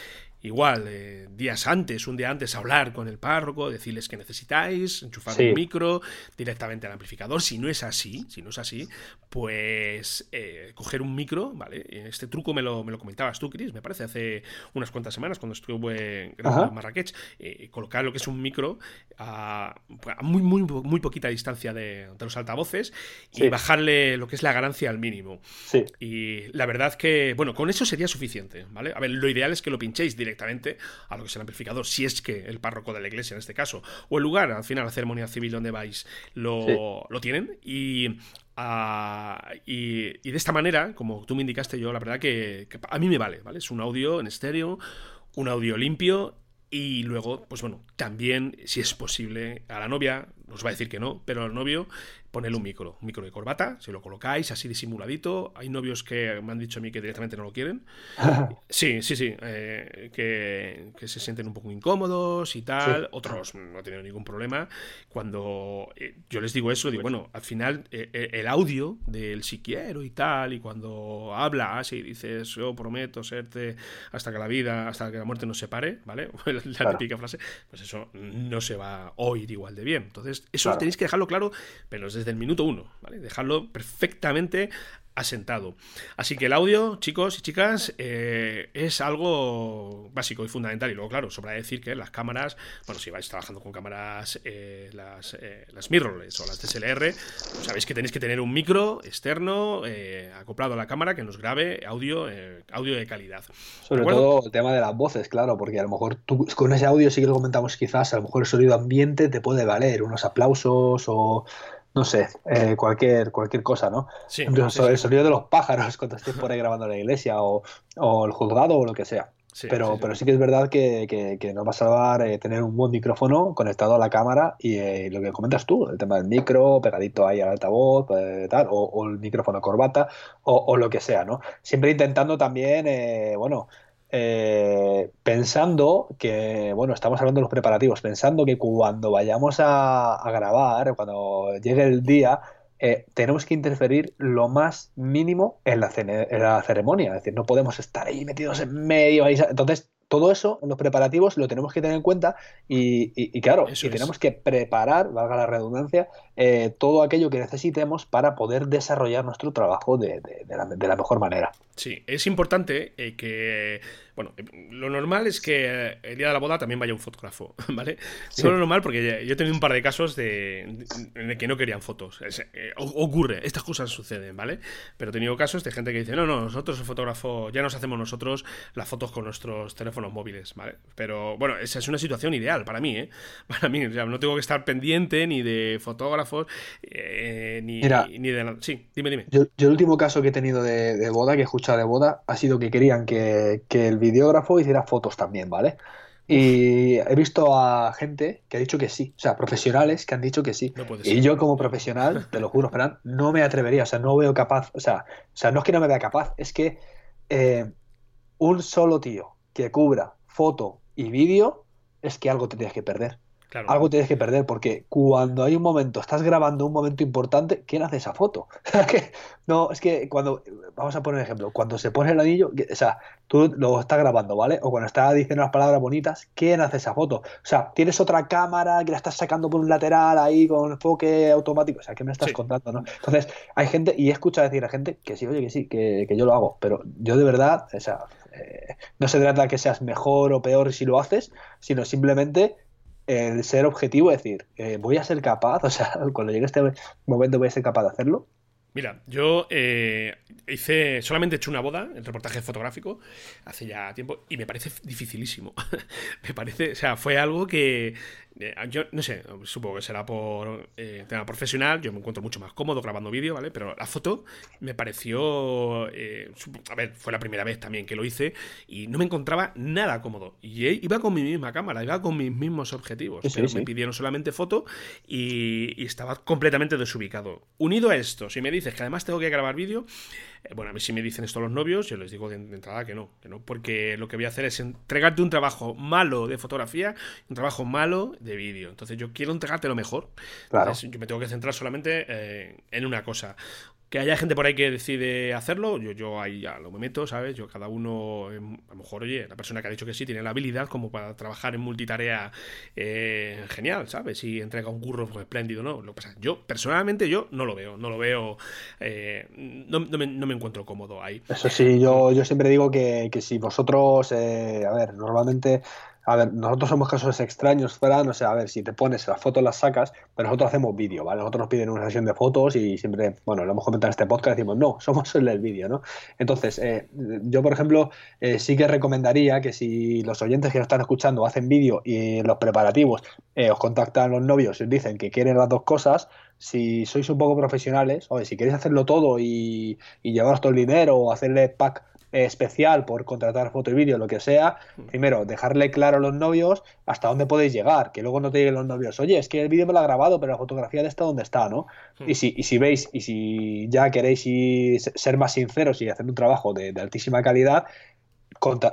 igual, eh, días antes, un día antes, hablar con el párroco, decirles que necesitáis, enchufar un micro directamente al amplificador. Si no es así, si no es así, pues eh, coger un micro, ¿vale? Este truco me lo, me lo comentabas tú, Chris, me parece, hace unas cuantas semanas cuando estuve en Marrakech, eh, colocar lo que es un micro a, muy, muy, muy poquita distancia de, los altavoces y bajarle lo que es la ganancia al mínimo. Y la verdad que, bueno, con eso sería suficiente, ¿vale? A ver, lo ideal es que lo pinchéis directamente a lo que es el amplificador, si es que el párroco de la iglesia en este caso, o el lugar, al final la ceremonia civil donde vais, lo, lo tienen. Y ah, y, de esta manera, como tú me indicaste, yo la verdad que, que, a mí me vale, ¿vale? Es un audio en estéreo, un audio limpio y luego, pues bueno, también, si es posible, a la novia, os va a decir que no, pero al novio, ponerle un micro, un micro de corbata, si lo colocáis así disimuladito. Hay novios que me han dicho a mí que directamente no lo quieren. Sí, sí, sí, eh, que, se sienten un poco incómodos y tal. Otros no tienen ningún problema. Cuando eh, yo les digo eso, digo, bueno, al final eh, el audio del si quiero y tal, y cuando hablas y dices, yo prometo serte hasta que la vida, hasta que la muerte nos separe, ¿vale? la típica frase, pues eso no se va a oír igual de bien. Entonces, eso tenéis que dejarlo claro, pero desde el minuto uno, ¿vale? Dejarlo perfectamente asentado. Así que el audio, chicos y chicas, eh, es algo básico y fundamental. Y luego, claro, sobra decir que las cámaras, bueno, si vais trabajando con cámaras, eh, las, eh, las mirrorless o las DSLR, pues sabéis que tenéis que tener un micro externo acoplado a la cámara que nos grabe audio, audio de calidad. Sobre todo el tema de las voces, claro, porque a lo mejor tú con ese audio sí que lo comentamos quizás, a lo mejor el sonido ambiente te puede valer, unos aplausos o no sé, eh, cualquier, cualquier cosa, ¿no? Sí, el sonido de los pájaros cuando estés por ahí grabando la iglesia o, el juzgado o lo que sea. pero, sí, pero sí que es verdad que, que, nos va a salvar eh, tener un buen micrófono conectado a la cámara y eh, lo que comentas tú, el tema del micro pegadito ahí al altavoz, tal, o, el micrófono corbata o, o, lo que sea, ¿no? Siempre intentando también, bueno, eh, pensando que, bueno, estamos hablando de los preparativos, pensando que cuando vayamos a, grabar, cuando llegue el día, eh, tenemos que interferir lo más mínimo en la, en la, ceremonia. Es decir, no podemos estar ahí metidos en medio. Ahí, entonces, todo eso, los preparativos, lo tenemos que tener en cuenta y, claro, y tenemos que preparar, valga la redundancia, eh, todo aquello que necesitemos para poder desarrollar nuestro trabajo de, la, mejor manera. Sí, es importante que bueno, lo normal es que eh, el día de la boda también vaya un fotógrafo, ¿vale? Sí. lo normal porque yo he tenido un par de casos de, en el que no querían fotos. Eh, ocurre, estas cosas suceden, ¿vale? Pero he tenido casos de gente que dice, no, no, nosotros el fotógrafo, ya nos hacemos nosotros las fotos con nuestros teléfonos móviles, ¿vale? Pero bueno, esa es una situación ideal para mí, ¿eh? Para mí, o sea, no tengo que estar pendiente ni de fotógrafos, eh, ni, ni, de nada. Sí, dime, dime. Yo, el último caso que he tenido de, boda, que he escuchado de boda, ha sido que querían que, que el videógrafo hiciera fotos también, ¿vale? Y he visto a gente que ha dicho que sí, o sea, profesionales que han dicho que sí. y yo como profesional, te lo juro, Fran, no me atrevería, o sea, no veo capaz, o sea, o sea no es que no me vea capaz, es que eh, un solo tío que cubra foto y vídeo, es que algo te tienes que perder. Algo tienes que perder, porque cuando hay un momento, estás grabando un momento importante, ¿quién hace esa foto? no, es que cuando, vamos a poner un ejemplo, cuando se pone el anillo, o sea, tú lo estás grabando, ¿vale? O cuando estás diciendo las palabras bonitas, ¿quién hace esa foto? O sea, tienes otra cámara que la estás sacando por un lateral ahí con enfoque automático, o sea, ¿qué me estás contando, no? Entonces, hay gente, y he escuchado decir a gente que sí, oye, que sí, que, que yo lo hago, pero yo de verdad, o sea, eh, no se trata de que seas mejor o peor si lo haces, sino simplemente el ser objetivo, es decir, eh, voy a ser capaz, o sea, cuando llegue este momento voy a ser capaz de hacerlo. Mira, yo eh, hice, solamente he hecho una boda, el reportaje fotográfico, hace ya tiempo, y me parece dificilísimo. me parece, o sea, fue algo que eh, yo no sé, supongo que será por eh, tema profesional. Yo me encuentro mucho más cómodo grabando vídeo, ¿vale? Pero la foto me pareció. Eh, a ver, fue la primera vez también que lo hice y no me encontraba nada cómodo. Y iba con mi misma cámara, iba con mis mismos objetivos. pero me pidieron solamente foto y, y, estaba completamente desubicado. Unido a esto, si me dices que además tengo que grabar vídeo, bueno, a mí si me dicen esto los novios, yo les digo de, entrada que no, que no, porque lo que voy a hacer es entregarte un trabajo malo de fotografía, un trabajo malo de vídeo. Entonces yo quiero entregarte lo mejor. Claro. yo me tengo que centrar solamente eh, en una cosa que haya gente por ahí que decide hacerlo, yo, yo ahí ya lo me meto, ¿sabes? Yo cada uno, em, a lo mejor, oye, la persona que ha dicho que sí tiene la habilidad como para trabajar en multitarea eh, genial, ¿sabes? Y entrega un curro pues, espléndido, ¿no? Lo pasa, yo, personalmente, yo no lo veo, no lo veo, eh, no, me, encuentro cómodo ahí. Eso sí, yo, yo siempre digo que, que si vosotros, eh, a ver, normalmente a ver, nosotros somos casos extraños, Fran, o sea, a ver, si te pones las fotos las sacas, pero nosotros hacemos vídeo, ¿vale? Nosotros nos piden una sesión de fotos y siempre, bueno, lo hemos comentado en este podcast, decimos, no, somos el del vídeo, ¿no? Entonces, eh, yo, por ejemplo, eh, sí que recomendaría que si los oyentes que nos están escuchando hacen vídeo y los preparativos eh, os contactan los novios y os dicen que quieren las dos cosas, si sois un poco profesionales, o si queréis hacerlo todo y, y llevaros todo el dinero o hacerle pack especial por contratar foto y vídeo, lo que sea, mm. primero, dejarle claro a los novios hasta dónde podéis llegar, que luego no te lleguen los novios, oye, es que el vídeo me lo ha grabado, pero la fotografía de está donde está, ¿no? Mm. Y, si, y si veis, y si ya queréis ser más sinceros y hacer un trabajo de, altísima calidad,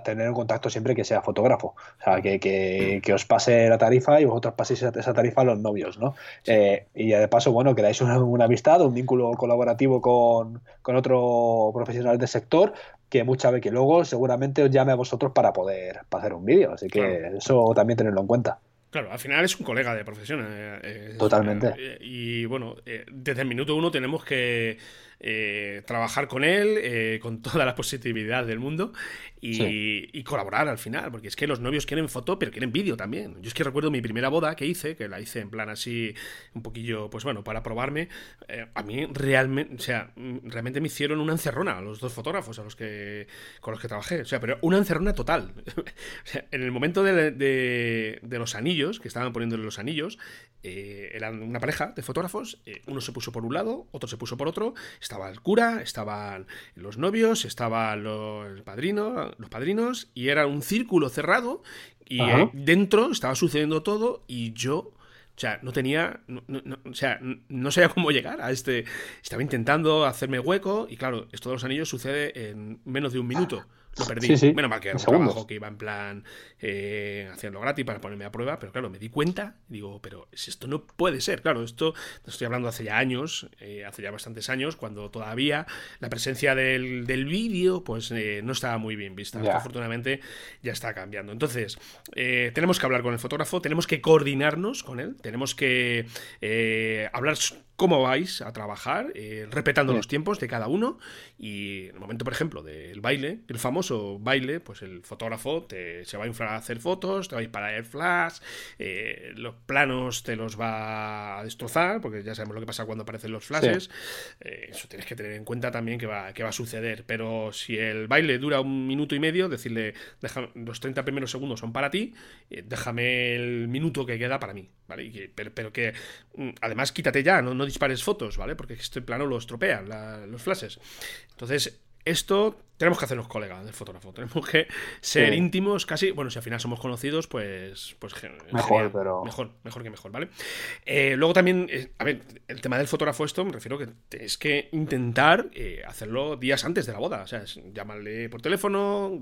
tener en contacto siempre que sea fotógrafo. O sea, que, que, os pase la tarifa y vosotros paséis esa tarifa a los novios, ¿no? Eh, y de paso, bueno, creáis una, una, amistad, un vínculo colaborativo con, con otro profesional del sector que muchas veces que luego seguramente os llame a vosotros para poder hacer un vídeo. Así que eso también tenerlo en cuenta. Claro, al final es un colega de profesión. Eh, eh, Totalmente. y bueno, desde el minuto uno tenemos que trabajar con él con toda la positividad del mundo y, colaborar al final, porque es que los novios quieren foto, pero quieren vídeo también. Yo es que recuerdo mi primera boda que hice, que la hice en plan así, un poquillo, pues bueno, para probarme. Eh, a mí realmente, o sea, realmente me hicieron una encerrona a los dos fotógrafos a los que, con los que trabajé. O sea, pero una encerrona total. o sea, en el momento de, de, los anillos, que estaban poniéndole los anillos, eh, eran una pareja de fotógrafos, eh, uno se puso por un lado, otro se puso por otro, estaba el cura, estaban los novios, estaba el padrino, los padrinos y era un círculo cerrado y dentro estaba sucediendo todo y yo... O sea, no tenía. o sea, no sabía cómo llegar a este. Estaba intentando hacerme hueco. Y claro, esto de los anillos sucede en menos de un minuto. Lo perdí. Sí, Menos mal que era un trabajo que iba en plan eh, haciendo gratis para ponerme a prueba, pero claro, me di cuenta, digo, pero esto no puede ser. Claro, esto estoy hablando hace ya años, eh, hace ya bastantes años, cuando todavía la presencia del, del vídeo pues eh, no estaba muy bien vista. Afortunadamente ya está cambiando. Entonces, tenemos que hablar con el fotógrafo, tenemos que coordinarnos con él, tenemos que hablar cómo vais a trabajar, eh, respetando los tiempos de cada uno. Y en el momento, por ejemplo, del baile, el famoso baile, pues el fotógrafo te, se va a inflar a hacer fotos, te va a disparar el flash, eh, los planos te los va a destrozar, porque ya sabemos lo que pasa cuando aparecen los flashes. Eh, eso tienes que tener en cuenta también que va, que va a suceder. Pero si el baile dura un minuto y medio, decirle, los 30 primeros segundos son para ti, déjame el minuto que queda para mí, ¿vale? pero, que mm, además quítate ya, no dispares fotos, ¿vale? Porque este plano lo estropean los flashes. Entonces, esto tenemos que hacernos colegas del fotógrafo. Tenemos que ser íntimos casi. Bueno, si al final somos conocidos, pues. pues mejor, pero. Mejor, mejor que mejor, ¿vale? Eh, luego también, eh, a ver, el tema del fotógrafo, esto me refiero que es que intentar eh, hacerlo días antes de la boda. O sea, llamarle por teléfono,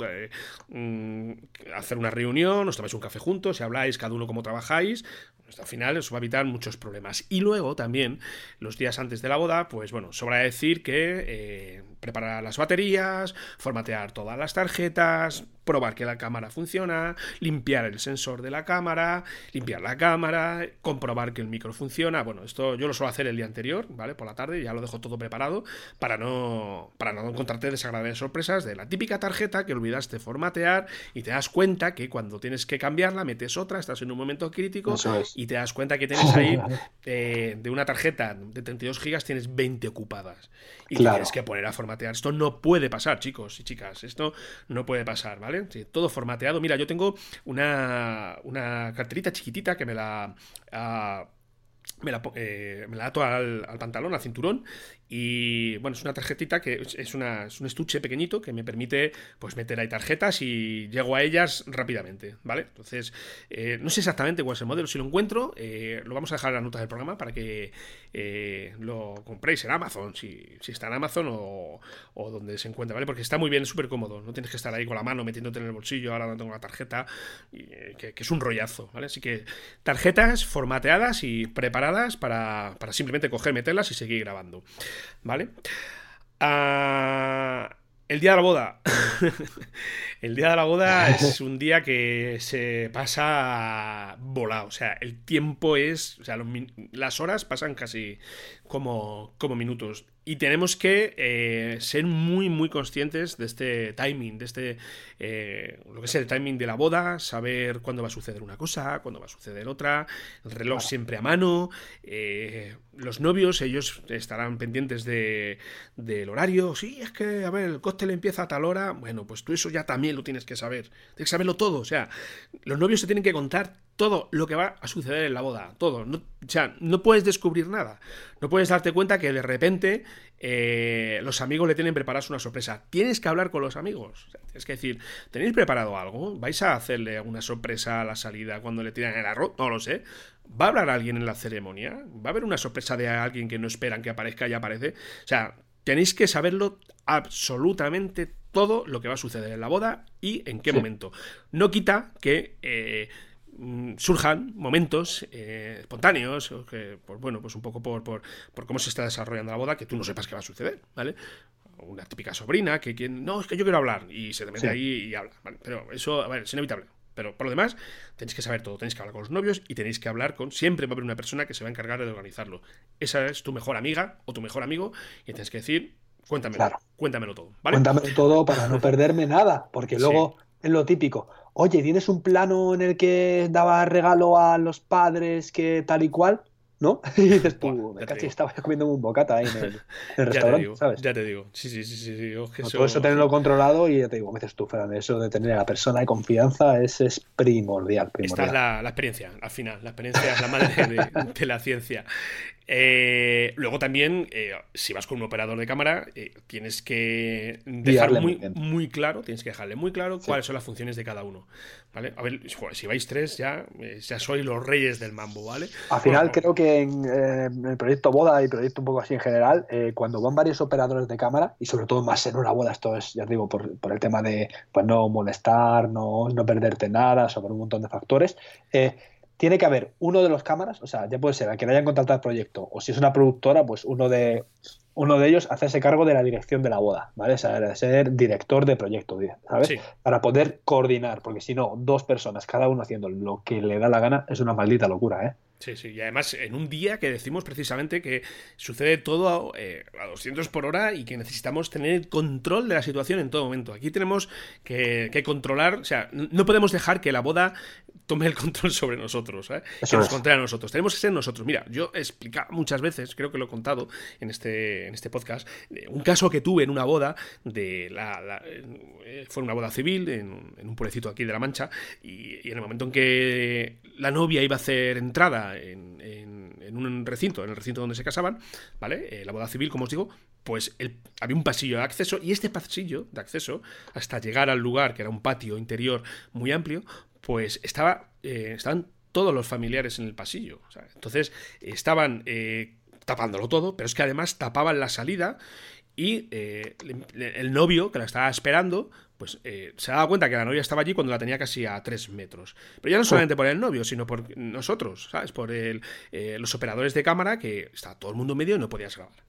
mm, hacer una reunión, os tomáis un café juntos, si habláis cada uno cómo trabajáis. Pues al final os va a evitar muchos problemas. Y luego también, los días antes de la boda, pues bueno, sobra decir que preparar las baterías, formatear todas las tarjetas, probar que la cámara funciona, limpiar el sensor de la cámara, limpiar la cámara, comprobar que el micro funciona. Bueno, esto yo lo suelo hacer el día anterior, ¿vale? Por la tarde, ya lo dejo todo preparado para no, para no encontrarte desagradables sorpresas de la típica tarjeta que olvidaste formatear y te das cuenta que cuando tienes que cambiarla metes otra, estás en un momento crítico y te das cuenta que tienes ahí eh, de una tarjeta de 32 gigas tienes 20 ocupadas y tienes que poner a formatear. Esto no puede pasar, chicos y chicas. Esto no puede pasar, ¿vale? Todo formateado. Mira, yo tengo una, una carterita chiquitita que me la... Ah, me la, eh, ato al, al, pantalón, al cinturón, y bueno, es una tarjetita que es, una, es un estuche pequeñito que me permite pues meter ahí tarjetas y llego a ellas rápidamente, ¿vale? Entonces, eh, no sé exactamente cuál es el modelo, si lo encuentro, eh, lo vamos a dejar en las notas del programa para que eh, lo compréis en Amazon, si, si está en Amazon o, donde se encuentra, ¿vale? Porque está muy bien, súper cómodo, no tienes que estar ahí con la mano metiéndote en el bolsillo, ahora no tengo la tarjeta, que, es un rollazo, ¿vale? Así que tarjetas formateadas y preparadas para, para simplemente coger, meterlas y seguir grabando. ¿Vale? Ah, el día de la boda. el día de la boda es un día que se pasa volado. O sea, el tiempo es. O sea, las horas pasan casi como, como minutos. Y tenemos que eh, ser muy, muy conscientes de este timing, de este, eh, lo que es el timing de la boda, saber cuándo va a suceder una cosa, cuándo va a suceder otra, el reloj siempre a mano, eh, los novios, ellos estarán pendientes de, del horario, sí, es que, a ver, el cóctel empieza a tal hora, bueno, pues tú eso ya también lo tienes que saber, tienes que saberlo todo, o sea, los novios se tienen que contar todo lo que va a suceder en la boda, todo. No, o sea, no puedes descubrir nada. No puedes darte cuenta que de repente eh, los amigos le tienen preparadas una sorpresa. Tienes que hablar con los amigos. tienes que decir, ¿tenéis preparado algo? ¿Vais a hacerle alguna sorpresa a la salida cuando le tiran el arroz? No lo sé. ¿Va a hablar alguien en la ceremonia? ¿Va a haber una sorpresa de alguien que no esperan que aparezca y aparece? O sea, tenéis que saberlo absolutamente todo lo que va a suceder en la boda y en qué momento. No quita que... Eh, surjan momentos eh, espontáneos, que, pues bueno, pues un poco por, por, cómo se está desarrollando la boda, que tú no sepas qué va a suceder, ¿vale? Una típica sobrina que quien, no, es que yo quiero hablar, y se te mete ahí y habla, ¿vale? Pero eso, a ver, es inevitable. Pero por lo demás, tenéis que saber todo, tenéis que hablar con los novios y tenéis que hablar con. Siempre va a haber una persona que se va a encargar de organizarlo. Esa es tu mejor amiga o tu mejor amigo y tienes que decir, cuéntamelo, cuéntamelo todo, ¿vale? Cuéntamelo todo para no perderme nada, porque luego es lo típico oye, ¿tienes un plano en el que daba regalo a los padres que tal y cual? ¿no? Y dices tú, me caché, estaba comiendo un bocata ahí en el, restaurante, ya te digo, ¿sabes? Ya te digo, sí, sí, sí, sí. Todo eso tenerlo controlado y ya te digo, me dices tú, Fran, eso de tener a la persona de confianza es, es primordial, Esta es la, experiencia, al final, la experiencia es la madre de, de la ciencia. Eh, luego también, eh, si vas con un operador de cámara, eh, tienes que dejar muy, muy, claro, tienes que dejarle muy claro cuáles son las funciones de cada uno. ¿Vale? A ver, si vais tres, ya, ya sois los reyes del mambo, ¿vale? Al final, creo que en, el proyecto Boda y proyecto un poco así en general, cuando van varios operadores de cámara, y sobre todo más en una boda, esto es, ya digo, por, por el tema de pues no molestar, no, no perderte nada, sobre un montón de factores, eh, tiene que haber uno de los cámaras, o sea, ya puede ser a quien hayan contratado el proyecto, o si es una productora, pues uno de uno de ellos hacerse cargo de la dirección de la boda, ¿vale? O sea, ser director de proyecto, ¿sabes? Para poder coordinar, porque si no, dos personas, cada uno haciendo lo que le da la gana, es una maldita locura, ¿eh? Sí, sí, y además en un día que decimos precisamente que sucede todo a, eh, a 200 por hora y que necesitamos tener control de la situación en todo momento. Aquí tenemos que, controlar, o sea, no podemos dejar que la boda tome el control sobre nosotros, ¿eh? que nos controle a nosotros. Tenemos que ser nosotros. Mira, yo he explicado muchas veces, creo que lo he contado en este, en este podcast, un caso que tuve en una boda, de la, eh, fue una boda civil en, un pueblecito aquí de La Mancha, y en el momento en que la novia iba a hacer entrada en, un recinto, en el recinto donde se casaban, ¿vale? Eh, la boda civil, como os digo, pues había un pasillo de acceso y este pasillo de acceso, hasta llegar al lugar, que era un patio interior muy amplio, pues estaba, eh, estaban todos los familiares en el pasillo. entonces estaban eh, tapándolo todo, pero es que además tapaban la salida y eh, el novio que la estaba esperando, pues se daba cuenta que la novia estaba allí cuando la tenía casi a tres metros. Pero ya no solamente por el novio, sino por nosotros, ¿sabes? Por el, los operadores de cámara, que estaba todo el mundo medio y no podías grabar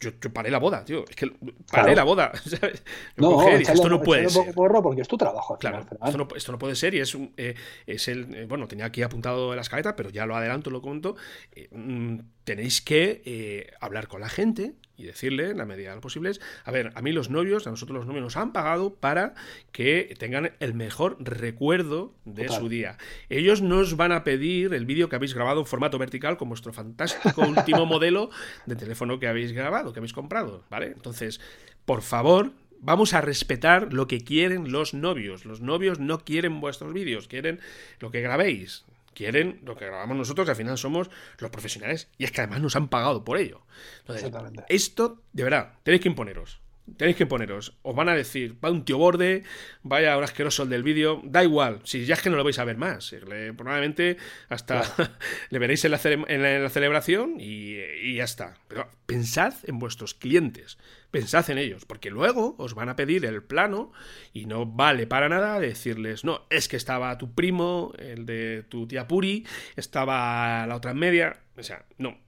yo, paré la boda, tío. Es que paré la boda. No, esto no puede ser. porque es tu trabajo. Claro, esto no, esto no, puede ser y es, eh, es el. Eh, bueno, tenía aquí apuntado en la escaleta, pero ya lo adelanto, lo comento. Eh, mm, tenéis que hablar con la gente y decirle, en la medida de lo posible, a ver, a mí los novios, a nosotros los novios nos han pagado para que tengan el mejor recuerdo de su día. Ellos nos van a pedir el vídeo que habéis grabado en formato vertical con vuestro fantástico último modelo de teléfono que habéis grabado, que habéis comprado, ¿vale? Entonces, por favor, Vamos a respetar lo que quieren los novios. Los novios no quieren vuestros vídeos, quieren lo que grabéis quieren lo que grabamos nosotros, que al final somos los profesionales, y es que además nos han pagado por ello. Entonces, esto, de verdad, tenéis que imponeros. Tenéis que imponeros. Os van a decir, va un tío borde, vaya un asqueroso el del vídeo, da igual, si ya es que no lo vais a ver más. probablemente hasta le veréis en la, celebración y, y ya está. Pero pensad en vuestros clientes pensad en ellos, porque luego os van a pedir el plano y no vale para nada decirles, no, es que estaba tu primo, el de tu tía Puri, estaba la otra en media, o sea, no,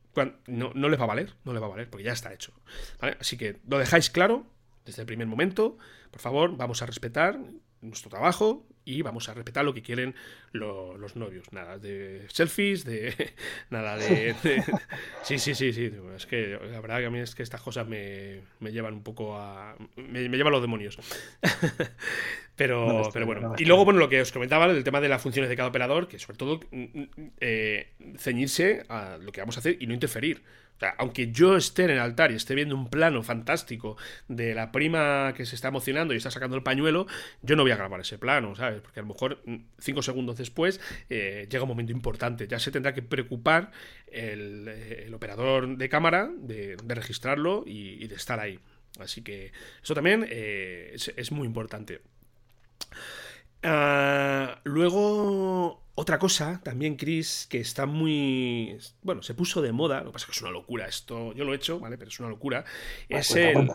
no, no les va a valer, no les va a valer, porque ya está hecho. Así que lo dejáis claro desde el primer momento, por favor, vamos a respetar nuestro trabajo y vamos a respetar lo que quieren los novios. Nada de selfies, de nada de, Sí, sí, sí, sí. Es que la verdad que a mí es que estas cosas me, llevan un poco a... Me, llevan los demonios. pero, pero bueno. Y luego, bueno, lo que os comentaba, el tema de las funciones de cada operador, que sobre todo mm, mm, eh, ceñirse a lo que vamos a hacer y no interferir aunque yo esté en el altar y esté viendo un plano fantástico de la prima que se está emocionando y está sacando el pañuelo, yo no voy a grabar ese plano, ¿sabes? Porque a lo mejor mm, cinco segundos después eh, llega un momento importante. Ya se tendrá que preocupar el, eh, operador de cámara de, registrarlo y, de estar ahí. Así que eso también eh, es, muy importante. Ah, luego otra cosa, también, Chris, que está muy. Bueno, se puso de moda, lo que pasa es que es una locura esto. Yo lo he hecho, ¿vale? Pero es una locura. Ah, es, el,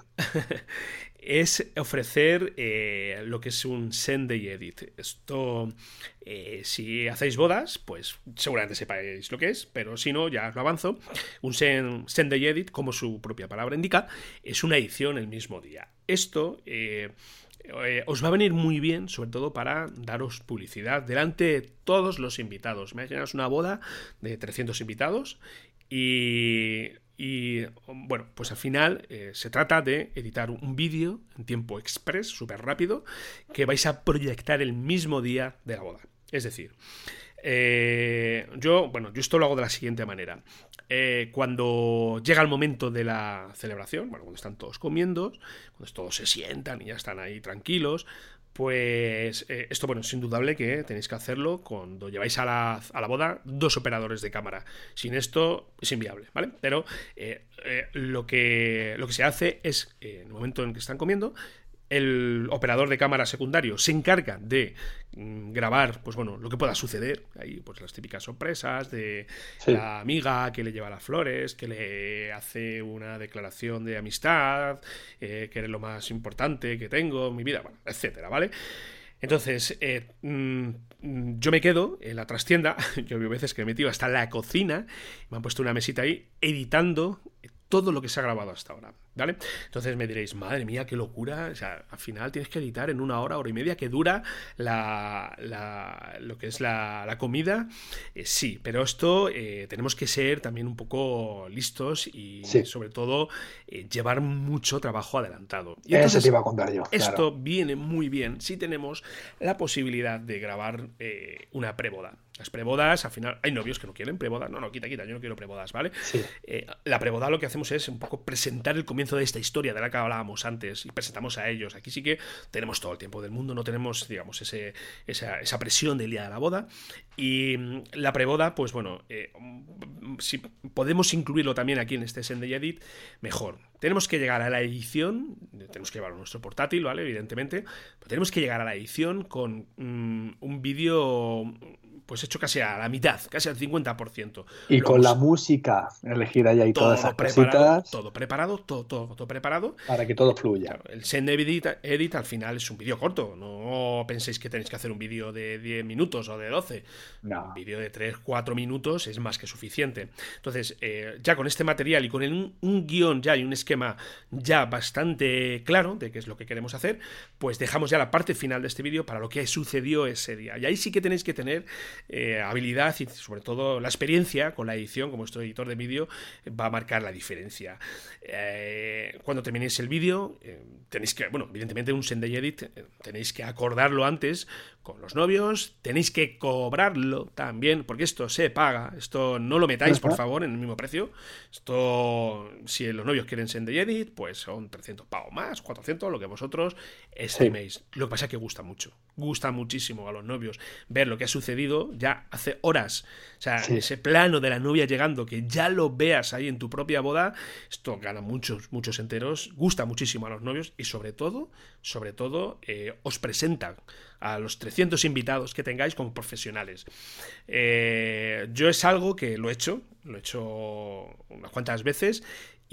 es ofrecer eh, lo que es un send day edit. Esto, eh, si hacéis bodas, pues seguramente sepáis lo que es, pero si no, ya lo avanzo. Un send, send day edit, como su propia palabra indica, es una edición el mismo día. Esto. Eh, eh, os va a venir muy bien, sobre todo para daros publicidad delante de todos los invitados. Imaginaos una boda de 300 invitados y, bueno, pues al final eh, se trata de editar un vídeo en tiempo express, súper rápido, que vais a proyectar el mismo día de la boda. Es decir, eh, yo, bueno, yo esto lo hago de la siguiente manera. Eh, cuando llega el momento de la celebración, bueno, cuando están todos comiendo, cuando todos se sientan y ya están ahí tranquilos, pues eh, esto, bueno, es indudable que tenéis que hacerlo cuando lleváis a la, a la, boda dos operadores de cámara. Sin esto es inviable, ¿vale? Pero lo, que, lo que se hace es, en el momento en que están comiendo, el operador de cámara secundario se encarga de mm, grabar, pues bueno, lo que pueda suceder. Ahí, pues las típicas sorpresas de la amiga que le lleva las flores, que le hace una declaración de amistad, eh, que es lo más importante que tengo en mi vida, bueno, etcétera, ¿vale? Entonces, eh, mm, yo me quedo en la trastienda, yo veo veces que me he metido hasta la cocina, me han puesto una mesita ahí, editando todo lo que se ha grabado hasta ahora. ¿Vale? Entonces me diréis, madre mía, qué locura. O sea, al final tienes que editar en una hora, hora y media que dura la, lo que es la, comida. Eh, sí, pero esto eh, tenemos que ser también un poco listos y sobre todo eh, llevar mucho trabajo adelantado. Y Eso te iba a contar yo. Esto viene muy bien si tenemos la posibilidad de grabar una preboda. Las prebodas, al final, hay novios que no quieren prebodas. No, no, quita, quita, yo no quiero prebodas, ¿vale? Eh, la preboda lo que hacemos es un poco presentar el comienzo de esta historia de la que hablábamos antes y presentamos a ellos. Aquí sí que tenemos todo el tiempo del mundo, no tenemos, digamos, ese, esa, presión del día de la boda. Y la preboda, pues bueno, eh, si podemos incluirlo también aquí en este Send Edit, mejor. Tenemos que llegar a la edición, tenemos que llevarlo nuestro portátil, ¿vale? Evidentemente, pero tenemos que llegar a la edición con mm, un vídeo pues hecho casi a la mitad, casi al 50%. Y con la música elegida ya y todas esas preparado, Todo preparado, todo, todo, preparado. Para que todo fluya. el Send Edit, edit, al final es un vídeo corto. No penséis que tenéis que hacer un vídeo de 10 minutos o de 12. Un vídeo de 3, 4 minutos es más que suficiente. Entonces, eh, ya con este material y con un, guion ya y un esquema ya bastante claro de qué es lo que queremos hacer, pues dejamos ya la parte final de este vídeo para lo que sucedió ese día. Y ahí sí que tenéis que tener eh, habilidad y sobre todo la experiencia con la edición, como estoy editor de vídeo, va a marcar la diferencia. Eh, cuando terminéis el vídeo, tenéis que, bueno, evidentemente un Sendai Edit, tenéis que acordarlo antes con los novios, tenéis que también, porque esto se paga, esto no lo metáis, por favor, en el mismo precio. Esto, si los novios quieren Sendai Edit, pues son 300 pavos más, 400, lo que vosotros estiméis. Lo que pasa es que gusta mucho, gusta muchísimo a los novios ver lo que ha sucedido ya hace horas. O sea, ese plano de la novia llegando, que ya lo veas ahí en tu propia boda, esto gana muchos, muchos enteros, gusta muchísimo a los novios y sobre todo, sobre todo, eh, os presentan a los 300 invitados que tengáis como profesionales. Eh, yo es algo que lo he hecho, lo he hecho unas cuantas veces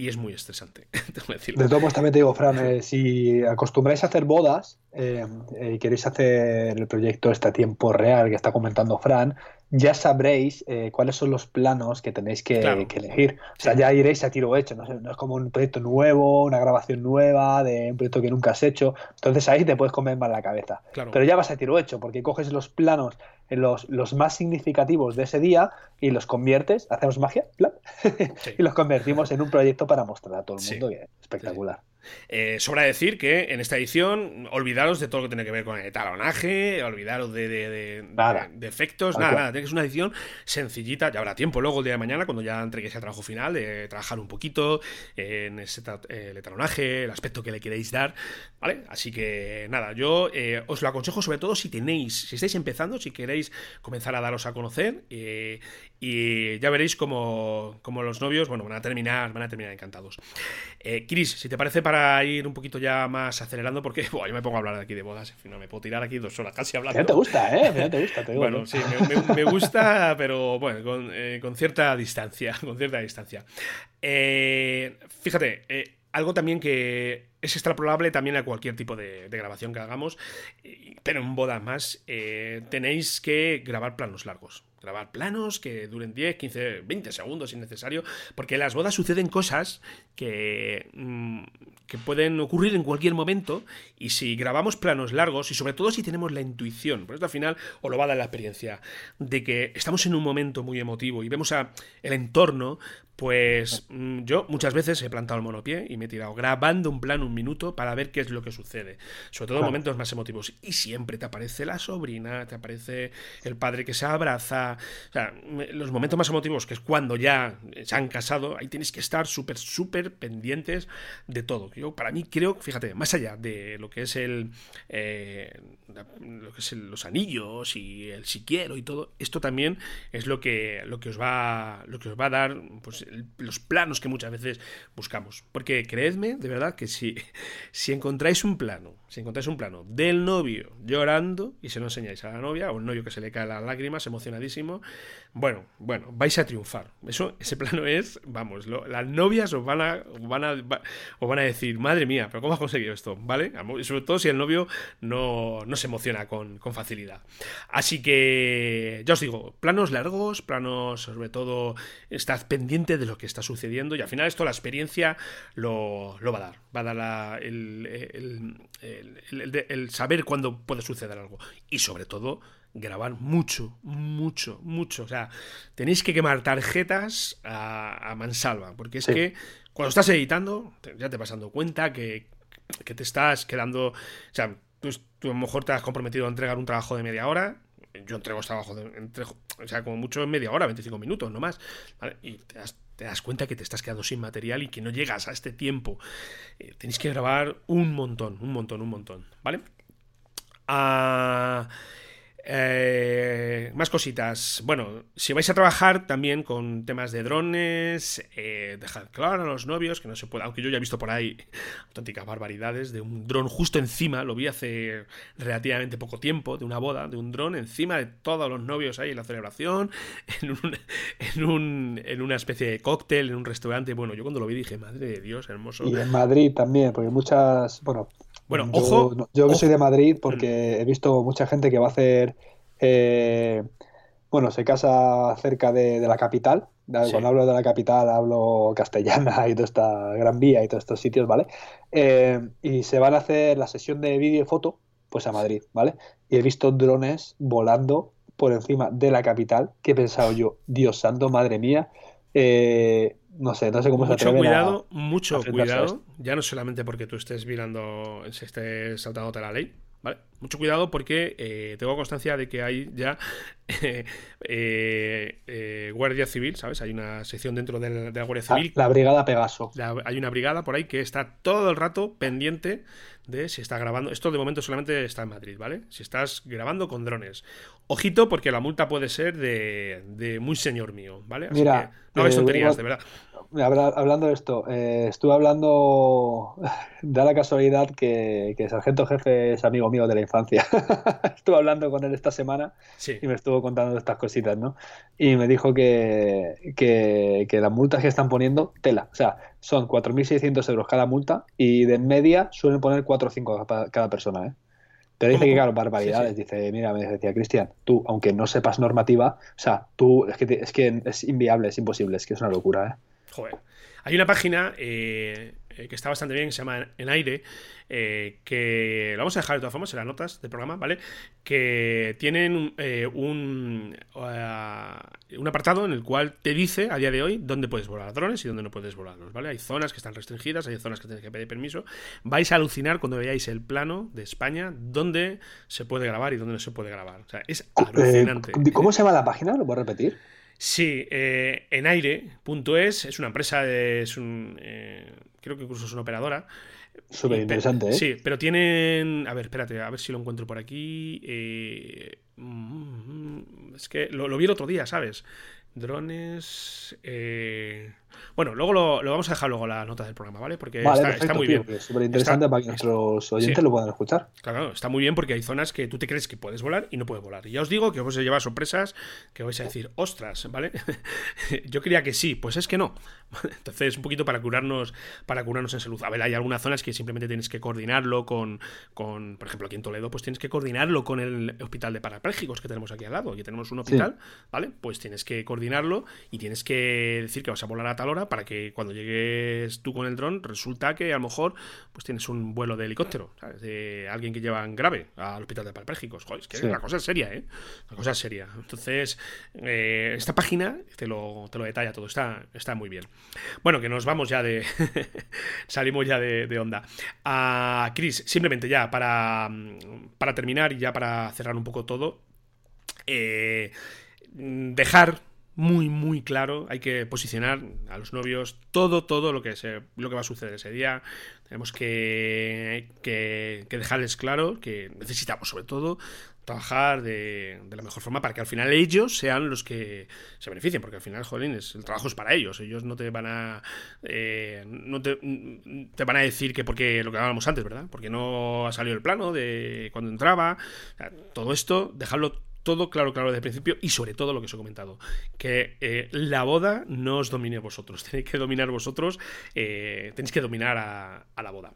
y es muy estresante. de todos también te digo, Fran, eh, si acostumbráis a hacer bodas eh, y queréis hacer el proyecto este a tiempo real que está comentando Fran, ya sabréis eh, cuáles son los planos que tenéis que, elegir. O sea, ya iréis a tiro hecho, no, es como un proyecto nuevo, una grabación nueva de un proyecto que nunca has hecho. Entonces ahí te puedes comer más la cabeza. Pero ya vas a tiro hecho, porque coges los planos, los, los más significativos de ese día y los conviertes, hacemos magia, y los convertimos en un proyecto para mostrar a todo el mundo que es espectacular. Eh, sobra decir que en esta edición, olvidaros de todo lo que tiene que ver con el talonaje, olvidaros de, de, efectos, nada, nada. Es una edición sencillita. Ya habrá tiempo luego el día de mañana, cuando ya entreguéis el trabajo final, de trabajar un poquito en ese eh, el talonaje, el aspecto que le queréis dar. ¿Vale? Así que nada, yo eh, os lo aconsejo sobre todo si tenéis, si estáis empezando, si queréis comenzar a daros a conocer. Y ya veréis como, como, los novios, bueno, van a terminar, van a terminar encantados. Chris, si te parece para ir un poquito ya más acelerando, porque yo me pongo a hablar aquí de bodas, en fin, no me puedo tirar aquí dos horas casi hablando. Ya te gusta, ¿eh? te gusta, te Bueno, sí, me, gusta, pero bueno, con, eh, con, cierta distancia, con cierta distancia. Eh, fíjate, eh, algo también que es extrapolable también a cualquier tipo de, grabación que hagamos, pero en bodas más tenéis que grabar planos largos grabar planos que duren 10, 15, 20 segundos si necesario, porque en las bodas suceden cosas que, mm, que pueden ocurrir en cualquier momento y si grabamos planos largos y sobre todo si tenemos la intuición, por esto al final os lo va a dar la experiencia, de que estamos en un momento muy emotivo y vemos a el entorno, pues mm, yo muchas veces he plantado el monopié y me he tirado grabando un plano un minuto para ver qué es lo que sucede. Sobre todo en momentos más emotivos. Y siempre te aparece la sobrina, te aparece el padre que se abraza. Los momentos más emotivos, que es cuando ya se han casado, ahí tienes que estar súper, súper pendientes de todo. Yo, para mí, creo, fíjate, más allá de lo que es el. Eh, los anillos y el si quiero y todo, esto también es lo que, lo que os va lo que os va a dar pues, los planos que muchas veces buscamos. Porque creedme, de verdad, que si, si encontráis un plano, si encontráis un plano del novio llorando y se lo enseñáis a la novia, o el novio que se le cae las lágrimas, emocionadísimo, bueno, bueno, vais a triunfar. Eso, ese plano es, vamos, las novias os van a, van a, os van a decir, madre mía, pero ¿cómo has conseguido esto? ¿Vale? Sobre todo si el novio no, no se emociona con, con facilidad. Así que, ya os digo, planos largos, planos sobre todo, estad pendiente de lo que está sucediendo y al final esto la experiencia lo, va a dar. Va a dar el, el, saber cuándo puede suceder algo. Y sobre todo, grabar mucho, mucho, mucho. O sea, tenéis que quemar tarjetas a, mansalva, porque es que cuando estás editando, ya te vas dando cuenta que, que te estás quedando. O sea, tú, tú, a lo mejor te has comprometido a entregar un trabajo de media hora yo entrego trabajo, o sea, como mucho en media hora, 25 minutos, no más. Y te das, cuenta que te estás quedando sin material y que no llegas a este tiempo. Eh, tenéis que grabar un montón, un montón, un montón, ¿vale? Ah. Eh, más cositas. Bueno, si vais a trabajar también con temas de drones, eh, dejad claro a los novios que no se puede, aunque yo ya he visto por ahí auténticas barbaridades de un dron justo encima, lo vi hace relativamente poco tiempo, de una boda, de un dron encima de todos los novios ahí en la celebración, en, un, en, un, en una especie de cóctel, en un restaurante. Bueno, yo cuando lo vi dije, madre de Dios, hermoso. Y en Madrid también, porque muchas, bueno, bueno, ojo. Yo, que soy de Madrid porque mm. he visto mucha gente que va a hacer. Eh, bueno, se casa cerca de, la capital. Cuando hablo de la capital hablo castellana y toda esta Gran Vía y todos estos sitios, ¿vale? Eh, y se van a hacer la sesión de vídeo y foto, pues a Madrid, ¿vale? Y he visto drones volando por encima de la capital, que he pensado yo, Dios santo, madre mía, eh, no sé, no sé cómo mucho cuidado, mucho cuidado, ya no solamente porque tú estés mirando, se estés saltándote la ley, ¿vale? Mucho cuidado porque eh, tengo constancia de que hay ya eh, eh, Guardia Civil, ¿sabes? Hay una sección dentro de la, Guardia Civil. La, Brigada Pegaso. hay una brigada por ahí que está todo el rato pendiente de si está grabando. Esto de momento solamente está en Madrid, ¿vale? Si estás grabando con drones. Ojito, porque la multa puede ser de, muy señor mío, ¿vale? Mira, no hagas tonterías, de verdad hablando de esto, eh, estuve hablando, da la casualidad que, que, Sargento Jefe es amigo mío de la infancia. estuve hablando con él esta semana y me estuvo contando estas cositas, ¿no? Y me dijo que, que, que las multas que están poniendo, tela, o sea, son 4.600 euros cada multa y de media suelen poner 4 o 5 cada persona, ¿eh? Pero dice que, claro, barbaridades. Dice, mira, me decía, Cristian, tú, aunque no sepas normativa, o sea, tú, es que, es que es inviable, es imposible, es que es una locura, ¿eh? Joder. Hay una página eh, eh, que está bastante bien, que se llama En Aire, eh, que lo vamos a dejar de todas formas en las notas del programa, ¿vale? Que tienen un, un apartado en el cual te dice a día de hoy dónde puedes volar drones y dónde no puedes volarlos, ¿vale? Hay zonas que están restringidas, hay zonas que tienes que pedir permiso. Vais a alucinar cuando veáis el plano de España dónde se puede grabar y dónde no se puede grabar. O sea, es alucinante. ¿Cómo se llama la página? ¿Lo puedo repetir? Sí, eh, en aire.es es una empresa, es un, eh, creo que incluso es una operadora. Súper interesante, ¿eh? Sí, pero tienen. A ver, espérate, a ver si lo encuentro por aquí. Eh, mm, es que lo, lo, vi el otro día, ¿sabes? Drones. Eh, bueno, luego lo, vamos a dejar luego la nota del programa, ¿vale? Porque está, muy bien. Es súper interesante para que nuestros oyentes lo puedan escuchar. Claro, está muy bien porque hay zonas que tú te crees que puedes volar y no puedes volar. Y ya os digo que os a llevar sorpresas que vais a decir, ostras, ¿vale? Yo creía que sí, pues es que no. Entonces, un poquito para curarnos, para curarnos en salud. A ver, hay algunas zonas que simplemente tienes que coordinarlo con, con por ejemplo, aquí en Toledo, pues tienes que coordinarlo con el hospital de parapléjicos que tenemos aquí al lado. Aquí tenemos un hospital, ¿vale? Pues tienes que coordinarlo y tienes que decir que vas a volar a tal hora para que cuando llegues tú con el dron resulta que a lo mejor pues tienes un vuelo de helicóptero, ¿sabes? De alguien que lleva grave al hospital de parapléjicos. Joder, es que la cosa es seria, ¿eh? La cosa es seria. Entonces, eh, esta página te lo, te lo detalla todo, está, está muy bien. Bueno, que nos vamos ya de. Salimos ya de, onda. A Chris, simplemente ya para, para terminar y ya para cerrar un poco todo. Eh, dejar muy, muy claro. Hay que posicionar a los novios todo, todo lo que, se, lo que va a suceder ese día. Tenemos que, que, dejarles claro que necesitamos, sobre todo, trabajar de, la mejor forma para que al final ellos sean los que se beneficien, porque al final, jolines, el trabajo es para ellos. Ellos no te van a. Eh, no te, te, van a decir que porque lo que hablábamos antes, ¿verdad? Porque no ha salido el plano de cuando entraba. todo esto, dejarlo todo claro, claro desde el principio y sobre todo lo que os he comentado, que eh, la boda no os domine vosotros, tenéis que dominar vosotros, eh, tenéis que dominar a, a, la boda.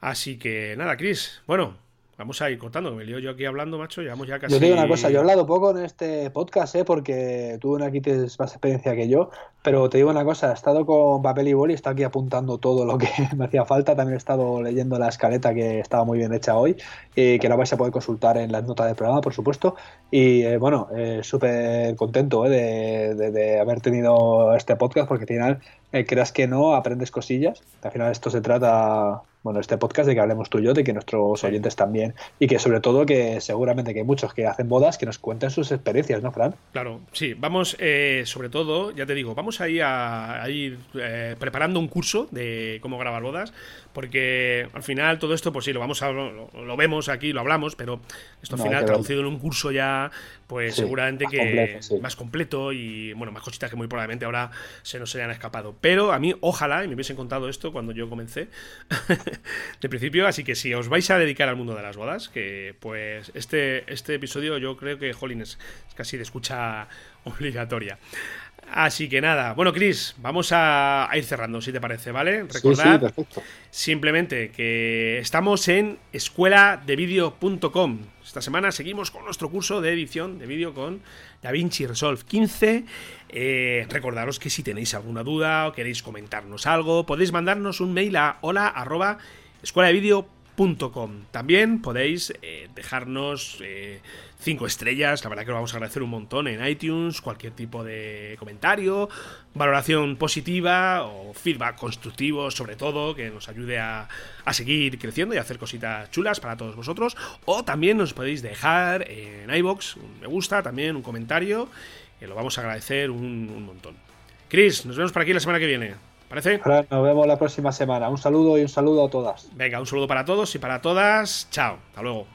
Así que nada, Chris, bueno, Vamos a ir cortando, me lío yo aquí hablando, macho, llevamos ya casi... Yo digo una cosa, yo he hablado poco en este podcast, ¿eh? porque tú aquí tienes más experiencia que yo, Pero te digo una cosa, he estado con papel y boli, he estado aquí apuntando todo lo que me hacía falta. También he estado leyendo la escaleta que estaba muy bien hecha hoy y que la vais a poder consultar en las notas del programa, por supuesto. Y eh, bueno, eh, súper contento eh, de, haber tenido este podcast porque al final, creas que no, aprendes cosillas. Al final esto se trata bueno, este podcast de que hablemos tú y yo, de que nuestros oyentes también, y que sobre todo que seguramente que hay muchos que hacen bodas que nos cuenten sus experiencias, ¿no, Fran? Claro, sí, vamos, eh, sobre todo, ya te digo, vamos a ir, a, ir eh, preparando un curso de cómo grabar bodas, porque al final todo esto, pues sí, lo vamos a lo, vemos aquí, lo hablamos, pero esto al final traducido en un curso ya, pues seguramente que más completo y bueno, más cositas que muy probablemente ahora se nos hayan escapado. Pero a mí, ojalá, y me hubiesen contado esto cuando yo comencé de principio, así que si os vais a dedicar al mundo de las bodas, que pues este, este episodio yo creo que, jolín, es casi de escucha obligatoria. Así que nada, bueno, Chris, vamos a, ir cerrando, si te parece, ¿vale? Recordad simplemente que estamos en escueladevideo.com. Esta semana seguimos con nuestro curso de edición de vídeo con DaVinci Resolve 15. Eh, recordaros que si tenéis alguna duda o queréis comentarnos algo, podéis mandarnos un mail a hola arroba También podéis eh, dejarnos eh, cinco estrellas, la verdad que lo vamos a agradecer un montón en iTunes, cualquier tipo de comentario, valoración positiva o feedback constructivo sobre todo, que nos ayude a, seguir creciendo y a hacer cositas chulas para todos vosotros. O también nos podéis dejar en iBox un me gusta, también un comentario, que lo vamos a agradecer un, un montón. Chris, nos vemos por aquí la semana que viene. ¿Parece? nos vemos la próxima semana. Un saludo y un saludo a todas. Venga, un saludo para todos y para todas. Chao. Hasta luego.